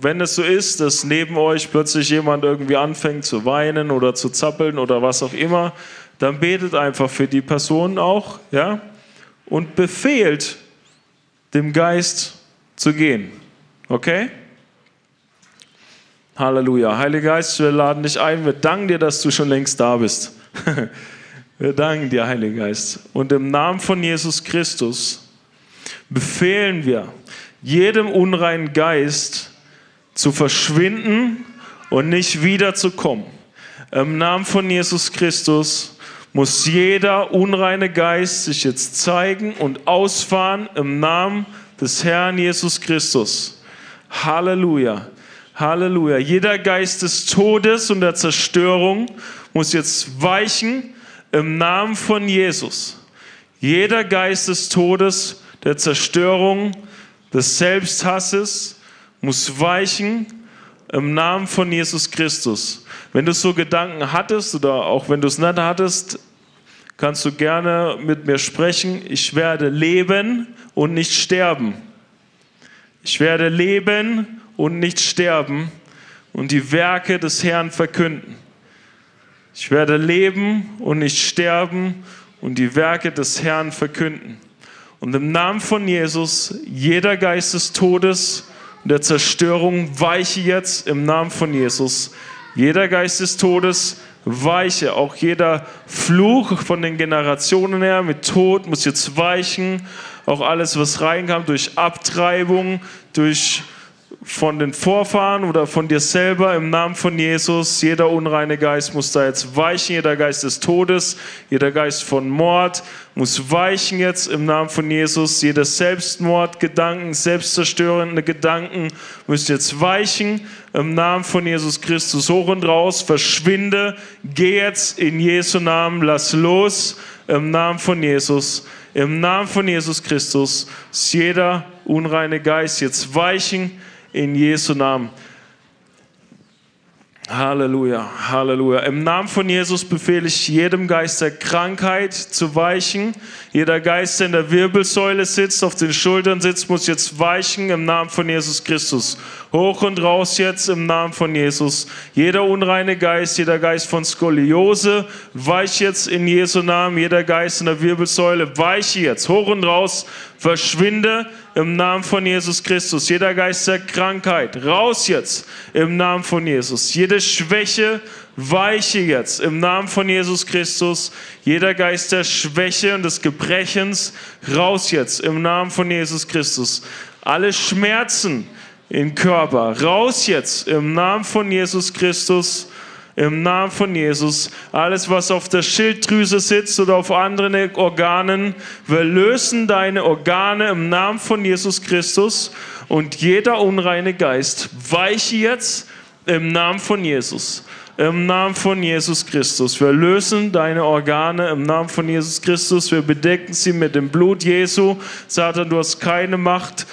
wenn es so ist, dass neben euch plötzlich jemand irgendwie anfängt zu weinen oder zu zappeln oder was auch immer, dann betet einfach für die Person auch, ja, und befehlt dem Geist zu gehen. Okay? Halleluja. Heiliger Geist, wir laden dich ein. Wir danken dir, dass du schon längst da bist. [LAUGHS] Wir danken dir, Heiliger Geist. Und im Namen von Jesus Christus befehlen wir jedem unreinen Geist zu verschwinden und nicht wiederzukommen. Im Namen von Jesus Christus muss jeder unreine Geist sich jetzt zeigen und ausfahren im Namen des Herrn Jesus Christus. Halleluja. Halleluja. Jeder Geist des Todes und der Zerstörung muss jetzt weichen im Namen von Jesus. Jeder Geist des Todes, der Zerstörung, des Selbsthasses muss weichen im Namen von Jesus Christus. Wenn du so Gedanken hattest oder auch wenn du es nicht hattest, kannst du gerne mit mir sprechen. Ich werde leben und nicht sterben. Ich werde leben und nicht sterben und die Werke des Herrn verkünden. Ich werde leben und nicht sterben und die Werke des Herrn verkünden. Und im Namen von Jesus, jeder Geist des Todes und der Zerstörung weiche jetzt im Namen von Jesus. Jeder Geist des Todes weiche. Auch jeder Fluch von den Generationen her mit Tod muss jetzt weichen. Auch alles, was reinkam durch Abtreibung, durch von den Vorfahren oder von dir selber im Namen von Jesus. Jeder unreine Geist muss da jetzt weichen, jeder Geist des Todes, jeder Geist von Mord muss weichen jetzt im Namen von Jesus. Jeder Selbstmordgedanken, selbstzerstörende Gedanken müssen jetzt weichen im Namen von Jesus Christus. Hoch und raus, verschwinde, geh jetzt in Jesu Namen, lass los im Namen von Jesus. Im Namen von Jesus Christus ist jeder unreine Geist jetzt weichen in Jesu Namen. Halleluja, Halleluja. Im Namen von Jesus befehle ich jedem Geist der Krankheit zu weichen. Jeder Geist, der in der Wirbelsäule sitzt, auf den Schultern sitzt, muss jetzt weichen im Namen von Jesus Christus. Hoch und raus jetzt im Namen von Jesus. Jeder unreine Geist, jeder Geist von Skoliose, weich jetzt in Jesu Namen. Jeder Geist in der Wirbelsäule, weiche jetzt. Hoch und raus, verschwinde im Namen von Jesus Christus. Jeder Geist der Krankheit, raus jetzt im Namen von Jesus. Jede Schwäche, weiche jetzt im Namen von Jesus Christus. Jeder Geist der Schwäche und des Gebrechens, raus jetzt im Namen von Jesus Christus. Alle Schmerzen, im Körper. Raus jetzt im Namen von Jesus Christus. Im Namen von Jesus. Alles, was auf der Schilddrüse sitzt oder auf anderen Organen, wir lösen deine Organe im Namen von Jesus Christus. Und jeder unreine Geist weiche jetzt im Namen von Jesus. Im Namen von Jesus Christus. Wir lösen deine Organe im Namen von Jesus Christus. Wir bedecken sie mit dem Blut Jesu. Satan, du hast keine Macht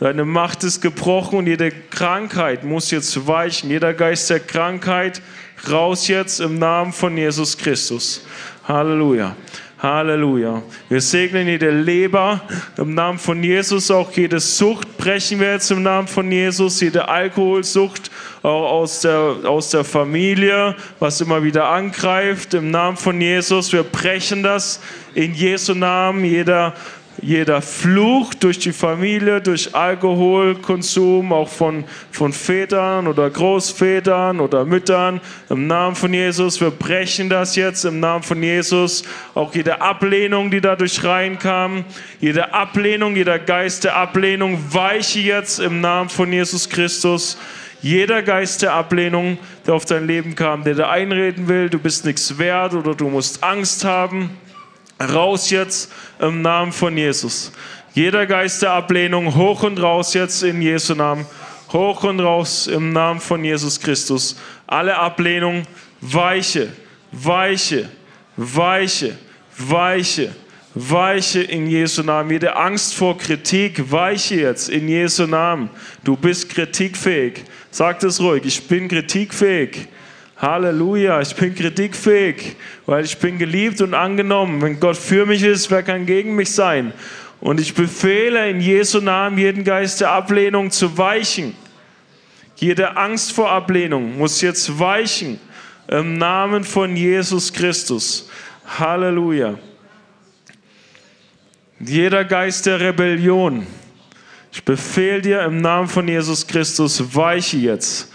Deine Macht ist gebrochen und jede Krankheit muss jetzt weichen. Jeder Geist der Krankheit raus jetzt im Namen von Jesus Christus. Halleluja. Halleluja. Wir segnen jede Leber im Namen von Jesus. Auch jede Sucht brechen wir jetzt im Namen von Jesus. Jede Alkoholsucht auch aus der, aus der Familie, was immer wieder angreift im Namen von Jesus. Wir brechen das in Jesu Namen. Jeder jeder Fluch durch die Familie, durch Alkoholkonsum, auch von, von Vätern oder Großvätern oder Müttern, im Namen von Jesus, wir brechen das jetzt im Namen von Jesus. Auch jede Ablehnung, die dadurch reinkam, jede Ablehnung, jeder Geist der Ablehnung, weiche jetzt im Namen von Jesus Christus. Jeder Geist der Ablehnung, der auf dein Leben kam, der dir einreden will, du bist nichts wert oder du musst Angst haben, Raus jetzt im Namen von Jesus. Jeder Geist der Ablehnung, hoch und raus jetzt in Jesu Namen. Hoch und raus im Namen von Jesus Christus. Alle Ablehnung, weiche, weiche, weiche, weiche, weiche in Jesu Namen. Jede Angst vor Kritik, weiche jetzt in Jesu Namen. Du bist kritikfähig. Sag das ruhig, ich bin kritikfähig. Halleluja, ich bin kritikfähig, weil ich bin geliebt und angenommen. Wenn Gott für mich ist, wer kann gegen mich sein? Und ich befehle in Jesu Namen jeden Geist der Ablehnung zu weichen. Jede Angst vor Ablehnung muss jetzt weichen im Namen von Jesus Christus. Halleluja. Jeder Geist der Rebellion, ich befehle dir im Namen von Jesus Christus, weiche jetzt.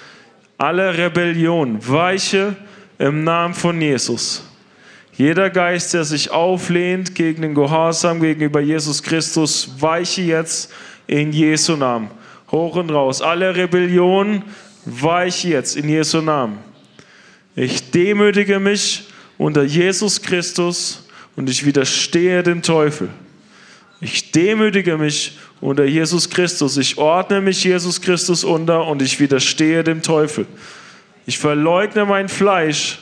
Alle Rebellion, weiche im Namen von Jesus. Jeder Geist, der sich auflehnt gegen den Gehorsam gegenüber Jesus Christus, weiche jetzt in Jesu Namen. Hoch und raus. Alle Rebellion, weiche jetzt in Jesu Namen. Ich demütige mich unter Jesus Christus und ich widerstehe dem Teufel. Ich demütige mich unter Jesus Christus. Ich ordne mich Jesus Christus unter und ich widerstehe dem Teufel. Ich verleugne mein Fleisch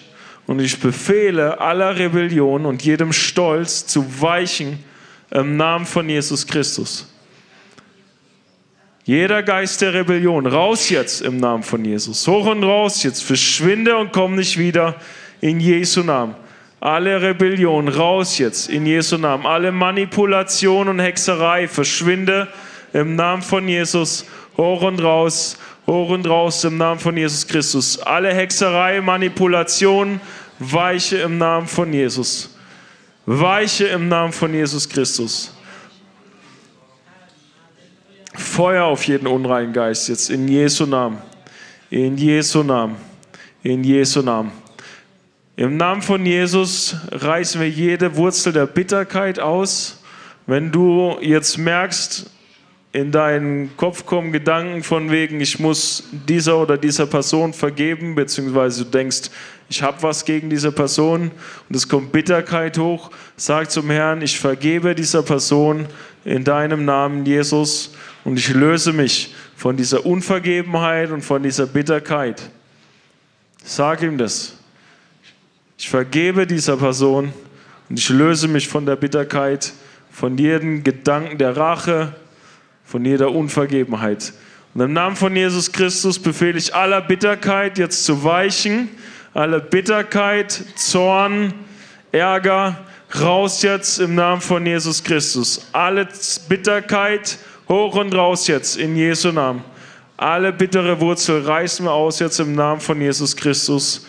und ich befehle aller Rebellion und jedem Stolz zu weichen im Namen von Jesus Christus. Jeder Geist der Rebellion, raus jetzt im Namen von Jesus. Hoch und raus jetzt, verschwinde und komm nicht wieder in Jesu Namen. Alle Rebellion raus jetzt in Jesu Namen. Alle Manipulation und Hexerei verschwinde im Namen von Jesus. Hoch und raus, hoch und raus im Namen von Jesus Christus. Alle Hexerei, Manipulation weiche im Namen von Jesus. Weiche im Namen von Jesus Christus. Feuer auf jeden unreinen Geist jetzt in Jesu Namen. In Jesu Namen. In Jesu Namen. Im Namen von Jesus reißen wir jede Wurzel der Bitterkeit aus. Wenn du jetzt merkst, in deinen Kopf kommen Gedanken von wegen, ich muss dieser oder dieser Person vergeben, beziehungsweise du denkst, ich habe was gegen diese Person und es kommt Bitterkeit hoch, sag zum Herrn, ich vergebe dieser Person in deinem Namen, Jesus, und ich löse mich von dieser Unvergebenheit und von dieser Bitterkeit. Sag ihm das. Ich vergebe dieser Person und ich löse mich von der Bitterkeit, von jedem Gedanken der Rache, von jeder Unvergebenheit. Und im Namen von Jesus Christus befehle ich aller Bitterkeit jetzt zu weichen, alle Bitterkeit, Zorn, Ärger, raus jetzt im Namen von Jesus Christus. Alle Bitterkeit, hoch und raus jetzt in Jesu Namen. Alle bittere Wurzel reißen wir aus jetzt im Namen von Jesus Christus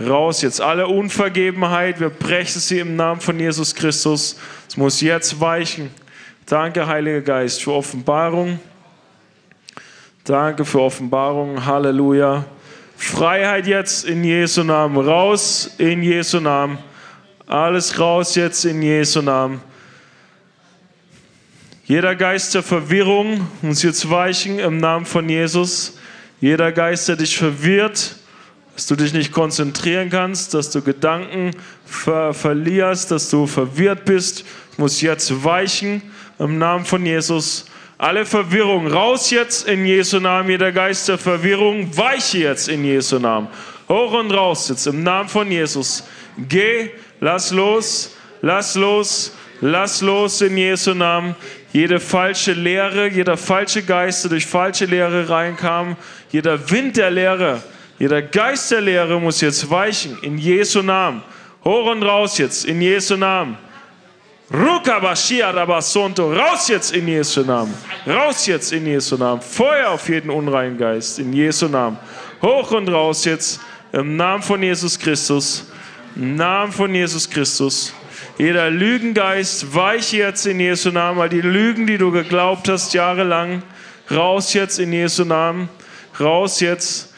raus jetzt. Alle Unvergebenheit, wir brechen sie im Namen von Jesus Christus. Es muss jetzt weichen. Danke, Heiliger Geist, für Offenbarung. Danke für Offenbarung. Halleluja. Freiheit jetzt in Jesu Namen. Raus in Jesu Namen. Alles raus jetzt in Jesu Namen. Jeder Geist der Verwirrung muss jetzt weichen im Namen von Jesus. Jeder Geist, der dich verwirrt, dass du dich nicht konzentrieren kannst, dass du Gedanken ver verlierst, dass du verwirrt bist, muss jetzt weichen im Namen von Jesus. Alle Verwirrung raus jetzt in Jesu Namen, jeder Geist der Verwirrung weiche jetzt in Jesu Namen. Hoch und raus jetzt im Namen von Jesus. Geh, lass los, lass los, lass los in Jesu Namen. Jede falsche Lehre, jeder falsche Geist, der durch falsche Lehre reinkam, jeder Wind der Lehre, jeder Geist der Lehre muss jetzt weichen, in Jesu Namen. Hoch und raus jetzt, in Jesu Namen. Rukabashiarabasonto, raus jetzt in Jesu Namen. Raus jetzt in Jesu Namen. Feuer auf jeden unreinen Geist, in Jesu Namen. Hoch und raus jetzt, im Namen von Jesus Christus. Im Namen von Jesus Christus. Jeder Lügengeist, weiche jetzt in Jesu Namen, weil die Lügen, die du geglaubt hast, jahrelang, raus jetzt in Jesu Namen. Raus jetzt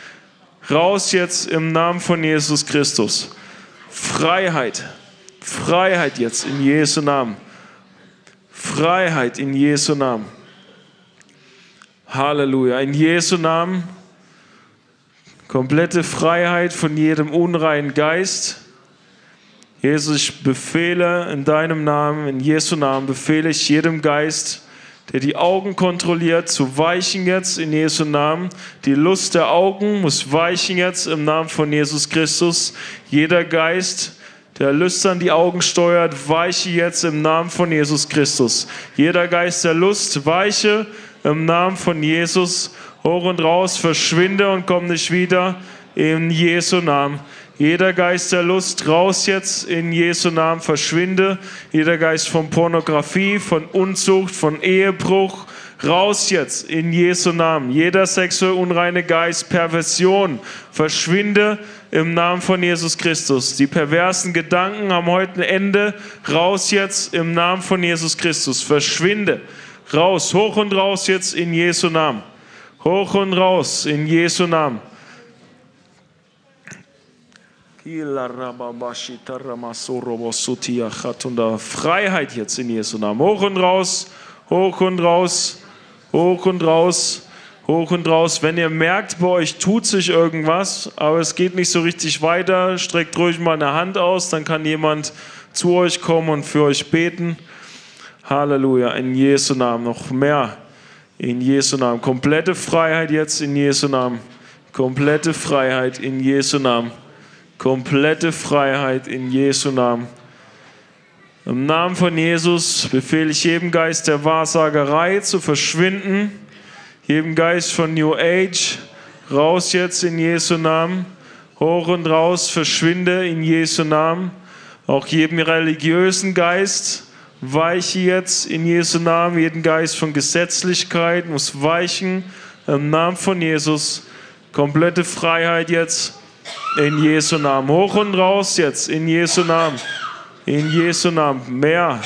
Raus jetzt im Namen von Jesus Christus. Freiheit. Freiheit jetzt in Jesu Namen. Freiheit in Jesu Namen. Halleluja. In Jesu Namen. Komplette Freiheit von jedem unreinen Geist. Jesus, ich befehle in deinem Namen, in Jesu Namen, befehle ich jedem Geist, der die Augen kontrolliert, zu weichen jetzt in Jesu Namen. Die Lust der Augen muss weichen jetzt im Namen von Jesus Christus. Jeder Geist, der lüstern die Augen steuert, weiche jetzt im Namen von Jesus Christus. Jeder Geist der Lust, weiche im Namen von Jesus. Hoch und raus, verschwinde und komm nicht wieder in Jesu Namen. Jeder Geist der Lust raus jetzt in Jesu Namen, verschwinde. Jeder Geist von Pornografie, von Unzucht, von Ehebruch, raus jetzt in Jesu Namen. Jeder sexuell unreine Geist, Perversion, verschwinde im Namen von Jesus Christus. Die perversen Gedanken heute ein Ende. Raus jetzt im Namen von Jesus Christus. Verschwinde. Raus, hoch und raus jetzt in Jesu Namen. Hoch und raus in Jesu Namen. Freiheit jetzt in Jesu Namen. Hoch und raus, hoch und raus, hoch und raus, hoch und raus. Wenn ihr merkt, bei euch tut sich irgendwas, aber es geht nicht so richtig weiter, streckt ruhig mal eine Hand aus, dann kann jemand zu euch kommen und für euch beten. Halleluja, in Jesu Namen noch mehr. In Jesu Namen. Komplette Freiheit jetzt in Jesu Namen. Komplette Freiheit in Jesu Namen. Komplette Freiheit in Jesu Namen. Im Namen von Jesus befehle ich jedem Geist der Wahrsagerei zu verschwinden, jedem Geist von New Age raus jetzt in Jesu Namen, hoch und raus, verschwinde in Jesu Namen. Auch jedem religiösen Geist weiche jetzt in Jesu Namen, jeden Geist von Gesetzlichkeit muss weichen im Namen von Jesus. Komplette Freiheit jetzt in Jesu Namen. Hoch und raus jetzt. In Jesu Namen. In Jesu Namen. Mehr.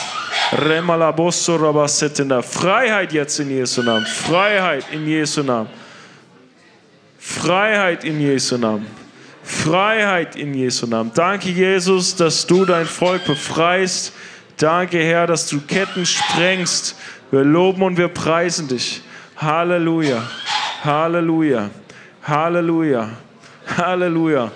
Remalabosso Rabasetenda. Freiheit jetzt in Jesu Namen. Freiheit in Jesu Namen. Freiheit in Jesu Namen. Freiheit in Jesu Namen. Danke, Jesus, dass du dein Volk befreist. Danke, Herr, dass du Ketten sprengst. Wir loben und wir preisen dich. Halleluja. Halleluja. Halleluja. Halleluja.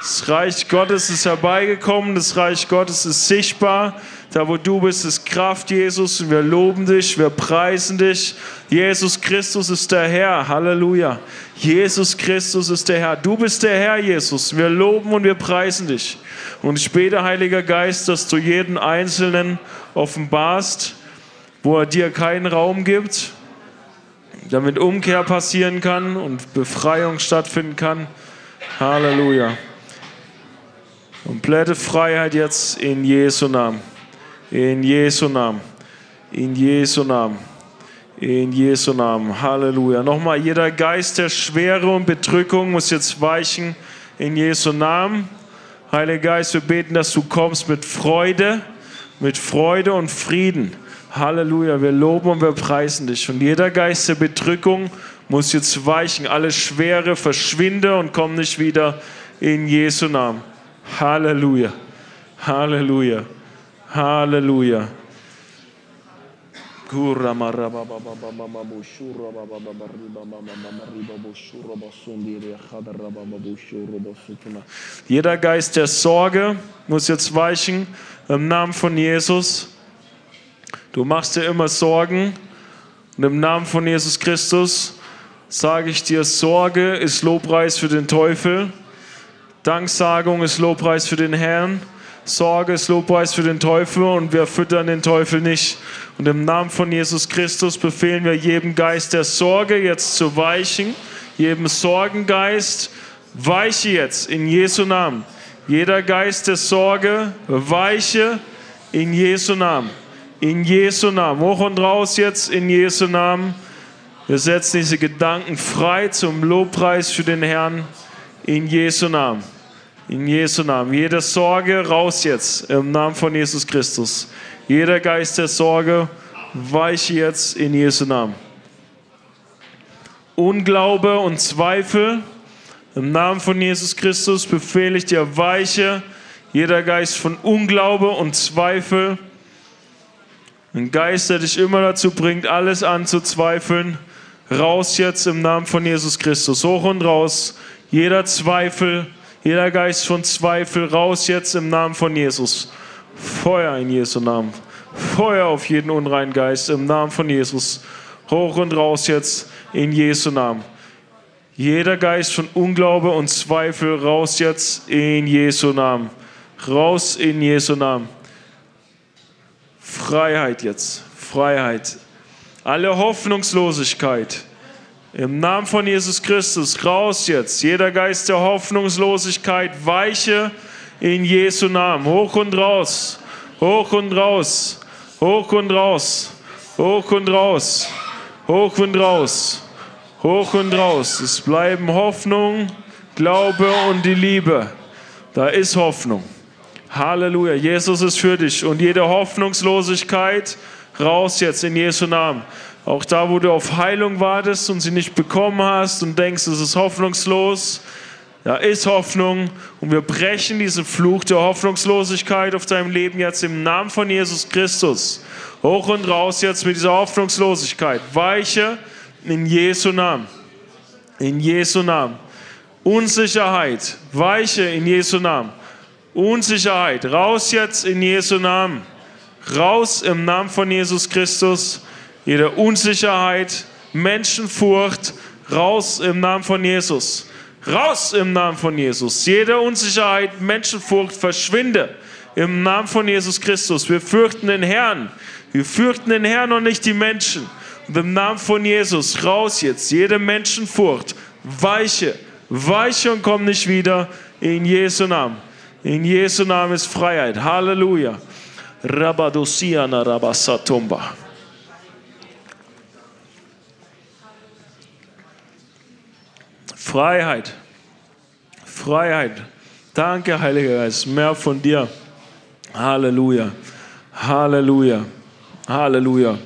Das Reich Gottes ist herbeigekommen, das Reich Gottes ist sichtbar. Da, wo du bist, ist Kraft, Jesus. Und wir loben dich, wir preisen dich. Jesus Christus ist der Herr. Halleluja. Jesus Christus ist der Herr. Du bist der Herr, Jesus. Wir loben und wir preisen dich. Und ich bete, Heiliger Geist, dass du jeden Einzelnen offenbarst, wo er dir keinen Raum gibt, damit Umkehr passieren kann und Befreiung stattfinden kann. Halleluja. Komplette Freiheit jetzt in Jesu Namen. In Jesu Namen. In Jesu Namen. In Jesu Namen. Halleluja. Nochmal, jeder Geist der Schwere und Bedrückung muss jetzt weichen. In Jesu Namen. Heiliger Geist, wir beten, dass du kommst mit Freude, mit Freude und Frieden. Halleluja. Wir loben und wir preisen dich. Und jeder Geist der Bedrückung muss jetzt weichen. Alle Schwere verschwinde und komm nicht wieder in Jesu Namen. Halleluja. Halleluja. Halleluja. Jeder Geist der Sorge muss jetzt weichen im Namen von Jesus. Du machst dir immer Sorgen und im Namen von Jesus Christus sage ich dir, Sorge ist Lobpreis für den Teufel. Danksagung ist Lobpreis für den Herrn. Sorge ist Lobpreis für den Teufel und wir füttern den Teufel nicht. Und im Namen von Jesus Christus befehlen wir jedem Geist der Sorge jetzt zu weichen, jedem Sorgengeist, weiche jetzt in Jesu Namen. Jeder Geist der Sorge, weiche in Jesu Namen. In Jesu Namen. Hoch und raus jetzt in Jesu Namen. Wir setzen diese Gedanken frei zum Lobpreis für den Herrn in Jesu Namen. In Jesu Namen. Jede Sorge raus jetzt im Namen von Jesus Christus. Jeder Geist der Sorge weiche jetzt in Jesu Namen. Unglaube und Zweifel im Namen von Jesus Christus befehle ich dir weiche. Jeder Geist von Unglaube und Zweifel. Ein Geist, der dich immer dazu bringt, alles anzuzweifeln Raus jetzt im Namen von Jesus Christus. Hoch und raus. Jeder Zweifel, jeder Geist von Zweifel, raus jetzt im Namen von Jesus. Feuer in Jesu Namen. Feuer auf jeden unreinen Geist im Namen von Jesus. Hoch und raus jetzt in Jesu Namen. Jeder Geist von Unglaube und Zweifel raus jetzt in Jesu Namen. Raus in Jesu Namen. Freiheit jetzt. Freiheit alle Hoffnungslosigkeit, Im Namen von Jesus Christus, raus jetzt. Jeder Geist der Hoffnungslosigkeit, weiche in Jesu Namen. Hoch und raus, hoch und raus, hoch und raus, hoch und raus, hoch und raus, hoch und raus. Es bleiben Hoffnung, Glaube und die Liebe. Da ist Hoffnung. Halleluja. Jesus ist für dich. Und jede Hoffnungslosigkeit raus jetzt in Jesu Namen. Auch da, wo du auf Heilung wartest und sie nicht bekommen hast und denkst, es ist hoffnungslos, da ist Hoffnung und wir brechen diesen Fluch der Hoffnungslosigkeit auf deinem Leben jetzt im Namen von Jesus Christus. Hoch und raus jetzt mit dieser Hoffnungslosigkeit. Weiche in Jesu Namen. In Jesu Namen. Unsicherheit. Weiche in Jesu Namen. Unsicherheit. Raus jetzt in Jesu Namen. Raus im Namen von Jesus Christus jede Unsicherheit, Menschenfurcht, raus im Namen von Jesus. Raus im Namen von Jesus. Jede Unsicherheit, Menschenfurcht verschwinde im Namen von Jesus Christus. Wir fürchten den Herrn. Wir fürchten den Herrn und nicht die Menschen. Und im Namen von Jesus, raus jetzt. Jede Menschenfurcht, weiche, weiche und komm nicht wieder. In Jesu Namen. In Jesu Namen ist Freiheit. Halleluja. Rabadosiana Rabasatumba. Freiheit. Freiheit. Danke, Heiliger Geist. Mehr von dir. Halleluja. Halleluja. Halleluja.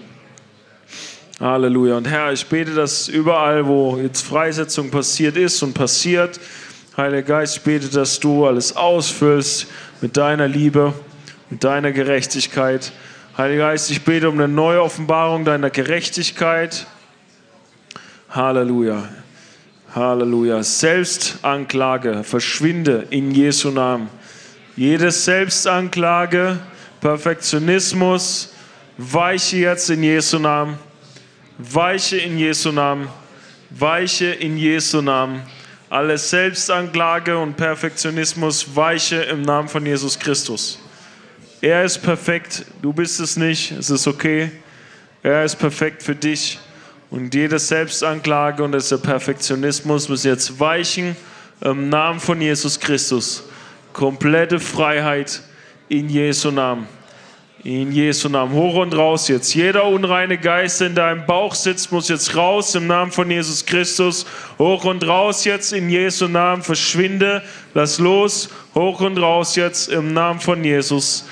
Halleluja. Und Herr, ich bete, dass überall, wo jetzt Freisetzung passiert ist und passiert, Heiliger Geist, ich bete, dass du alles ausfüllst mit deiner Liebe, deiner Gerechtigkeit. Heiliger Geist, ich bete um eine neue Offenbarung deiner Gerechtigkeit. Halleluja. Halleluja. Selbstanklage verschwinde in Jesu Namen. Jede Selbstanklage, Perfektionismus, weiche jetzt in Jesu Namen. Weiche in Jesu Namen. Weiche in Jesu Namen. Alle Selbstanklage und Perfektionismus weiche im Namen von Jesus Christus. Er ist perfekt, du bist es nicht, es ist okay. Er ist perfekt für dich. Und jede Selbstanklage und dieser Perfektionismus muss jetzt weichen im Namen von Jesus Christus. Komplette Freiheit in Jesu Namen. In Jesu Namen. Hoch und raus jetzt. Jeder unreine Geist, der in deinem Bauch sitzt, muss jetzt raus im Namen von Jesus Christus. Hoch und raus jetzt in Jesu Namen. Verschwinde. Lass los. Hoch und raus jetzt im Namen von Jesus.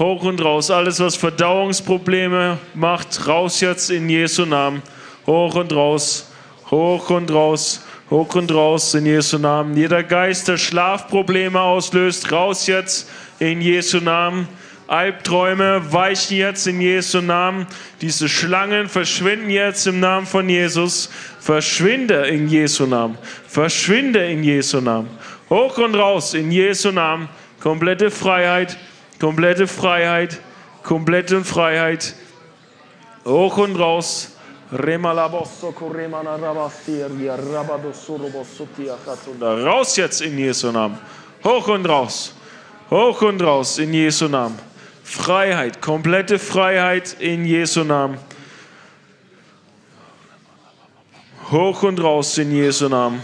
Hoch und raus. Alles, was Verdauungsprobleme macht, raus jetzt in Jesu Namen. Hoch und raus. Hoch und raus. Hoch und raus in Jesu Namen. Jeder Geist, der Schlafprobleme auslöst, raus jetzt in Jesu Namen. Albträume weichen jetzt in Jesu Namen. Diese Schlangen verschwinden jetzt im Namen von Jesus. Verschwinde in Jesu Namen. Verschwinde in Jesu Namen. Hoch und raus in Jesu Namen. Komplette Freiheit komplette Freiheit, komplette Freiheit. Hoch und raus. Raus jetzt in Jesu Namen. Hoch und raus. Hoch und raus in Jesu Namen. Freiheit, komplette Freiheit in Jesu Namen. Hoch und raus in Jesu Namen.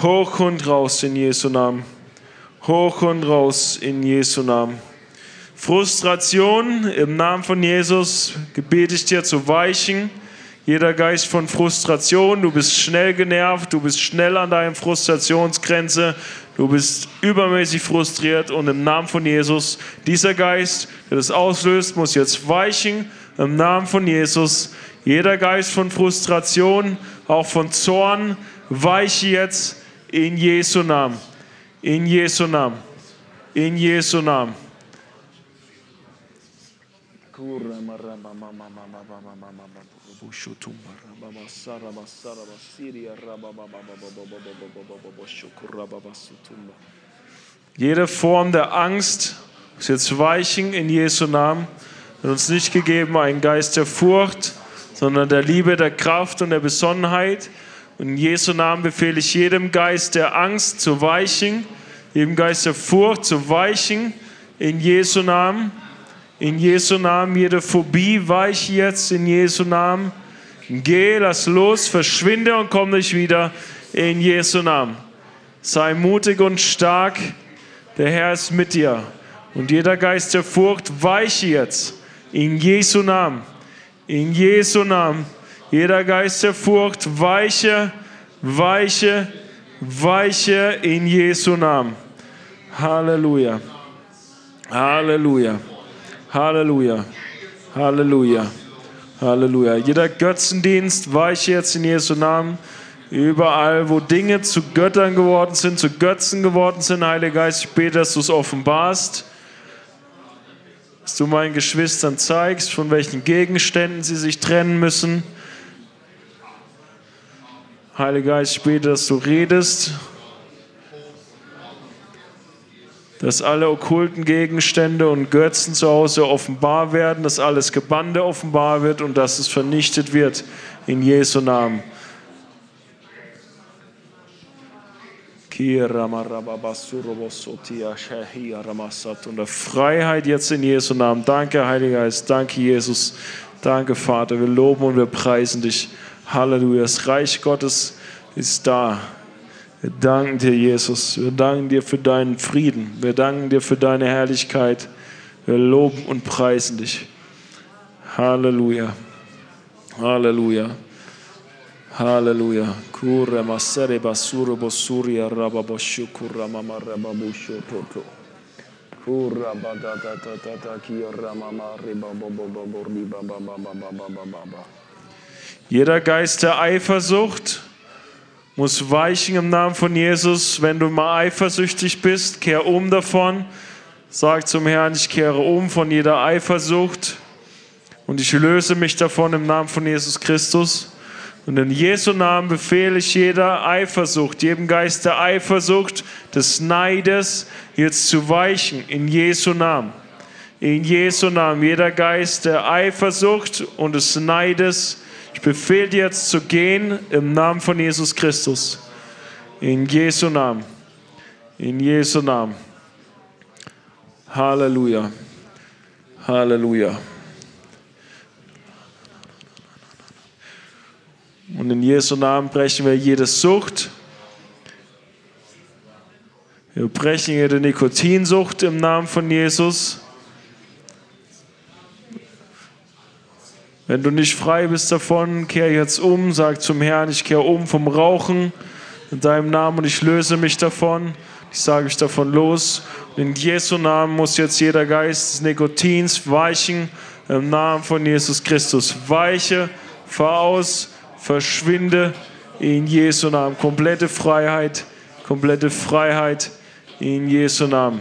Hoch und raus in Jesu Namen hoch und raus in Jesu Namen. Frustration im Namen von Jesus gebete ich dir zu weichen. Jeder Geist von Frustration, du bist schnell genervt, du bist schnell an deiner Frustrationsgrenze, du bist übermäßig frustriert und im Namen von Jesus, dieser Geist, der das auslöst, muss jetzt weichen im Namen von Jesus. Jeder Geist von Frustration, auch von Zorn, weiche jetzt in Jesu Namen. In Jesu Namen. In Jesu Namen. Jede Form der Angst ist jetzt weichen in Jesu Namen. Hat uns nicht gegeben einen Geist der Furcht, sondern der Liebe, der Kraft und der Besonnenheit. Und in Jesu Namen befehle ich jedem Geist der Angst zu weichen, jedem Geist der Furcht zu weichen. In Jesu Namen. In Jesu Namen. Jede Phobie weiche jetzt in Jesu Namen. Geh, lass los, verschwinde und komm nicht wieder in Jesu Namen. Sei mutig und stark, der Herr ist mit dir. Und jeder Geist der Furcht weiche jetzt in Jesu Namen. In Jesu Namen. Jeder Geist der Furcht weiche, weiche, weiche in Jesu Namen. Halleluja. Halleluja. Halleluja. Halleluja. Halleluja. Jeder Götzendienst weiche jetzt in Jesu Namen. Überall, wo Dinge zu Göttern geworden sind, zu Götzen geworden sind, Heiliger Geist, ich bete, dass du es offenbarst, dass du meinen Geschwistern zeigst, von welchen Gegenständen sie sich trennen müssen. Heiliger Geist, ich bete, dass du redest, dass alle okkulten Gegenstände und Götzen zu Hause offenbar werden, dass alles Gebande offenbar wird und dass es vernichtet wird in Jesu Namen. Und der Freiheit jetzt in Jesu Namen. Danke, Heiliger Geist. Danke, Jesus. Danke, Vater. Wir loben und wir preisen dich. Halleluja. Das Reich Gottes ist da. Wir danken dir, Jesus. Wir danken dir für deinen Frieden. Wir danken dir für deine Herrlichkeit. Wir loben und preisen dich. Halleluja. Halleluja. Halleluja. Kura masere basuro bosuria rababoshu kura mama rababushu toto. Kura badata tata kira mama ribabobobo riba Jeder Geist der Eifersucht muss weichen im Namen von Jesus. Wenn du mal eifersüchtig bist, kehr um davon. Sag zum Herrn, ich kehre um von jeder Eifersucht und ich löse mich davon im Namen von Jesus Christus. Und in Jesu Namen befehle ich jeder Eifersucht, jedem Geist der Eifersucht, des Neides, jetzt zu weichen. In Jesu Namen. In Jesu Namen. Jeder Geist der Eifersucht und des Neides ich befehle dir jetzt zu gehen im Namen von Jesus Christus. In Jesu Namen. In Jesu Namen. Halleluja. Halleluja. Und in Jesu Namen brechen wir jede Sucht. Wir brechen jede Nikotinsucht im Namen von Jesus. Wenn du nicht frei bist davon, kehr jetzt um, sag zum Herrn, ich kehre um vom Rauchen in deinem Namen und ich löse mich davon. Ich sage mich davon los. In Jesu Namen muss jetzt jeder Geist des Nikotins weichen im Namen von Jesus Christus. Weiche, fahr aus, verschwinde in Jesu Namen. Komplette Freiheit, komplette Freiheit in Jesu Namen.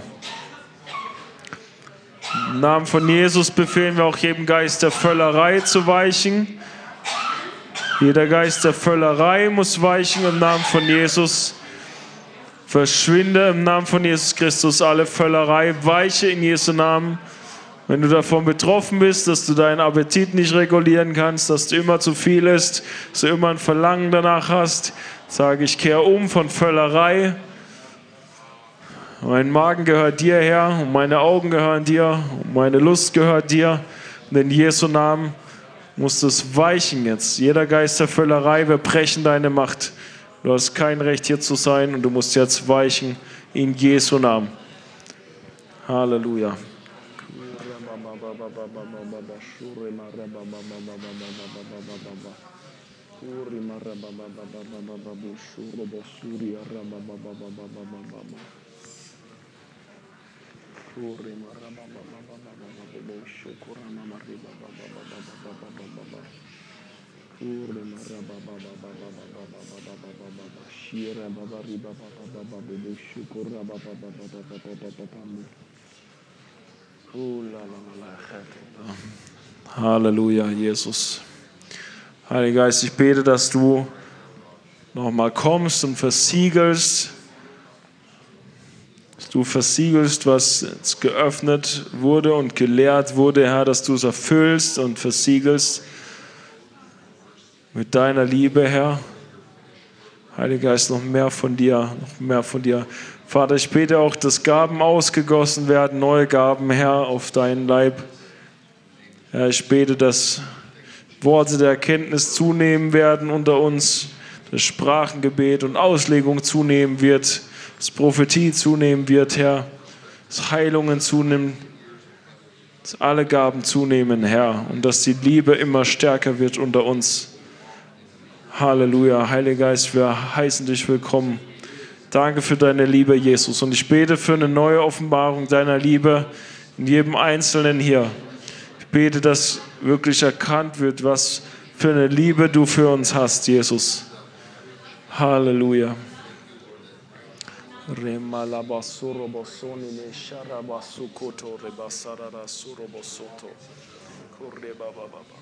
Im Namen von Jesus befehlen wir auch jedem Geist der Völlerei zu weichen. Jeder Geist der Völlerei muss weichen im Namen von Jesus. Verschwinde im Namen von Jesus Christus alle Völlerei, weiche in Jesu Namen. Wenn du davon betroffen bist, dass du deinen Appetit nicht regulieren kannst, dass du immer zu viel isst, dass du immer ein Verlangen danach hast, sage ich, kehr um von Völlerei mein Magen gehört dir, Herr, und meine Augen gehören dir, und meine Lust gehört dir. Und in Jesu Namen muss es weichen jetzt. Jeder Geist der Völlerei, wir brechen deine Macht. Du hast kein Recht hier zu sein und du musst jetzt weichen in Jesu Namen. Halleluja. Halleluja, Jesus. Heiliger Geist, ich bete, dass du nochmal kommst und versiegelst du versiegelst, was geöffnet wurde und gelehrt wurde, Herr, dass du es erfüllst und versiegelst mit deiner Liebe, Herr. Heiliger Geist, noch mehr von dir, noch mehr von dir. Vater, ich bete auch, dass Gaben ausgegossen werden, neue Gaben, Herr, auf deinen Leib. Herr, ich bete, dass Worte der Erkenntnis zunehmen werden unter uns, das Sprachengebet und Auslegung zunehmen wird, dass Prophetie zunehmen wird, Herr, dass Heilungen zunehmen, dass alle Gaben zunehmen, Herr, und dass die Liebe immer stärker wird unter uns. Halleluja, Heiliger Geist, wir heißen dich willkommen. Danke für deine Liebe, Jesus. Und ich bete für eine neue Offenbarung deiner Liebe in jedem Einzelnen hier. Ich bete, dass wirklich erkannt wird, was für eine Liebe du für uns hast, Jesus. Halleluja. Remalabasuro bosoni ne sharabasukoto rebasarara suro bosoto. Kurebababa.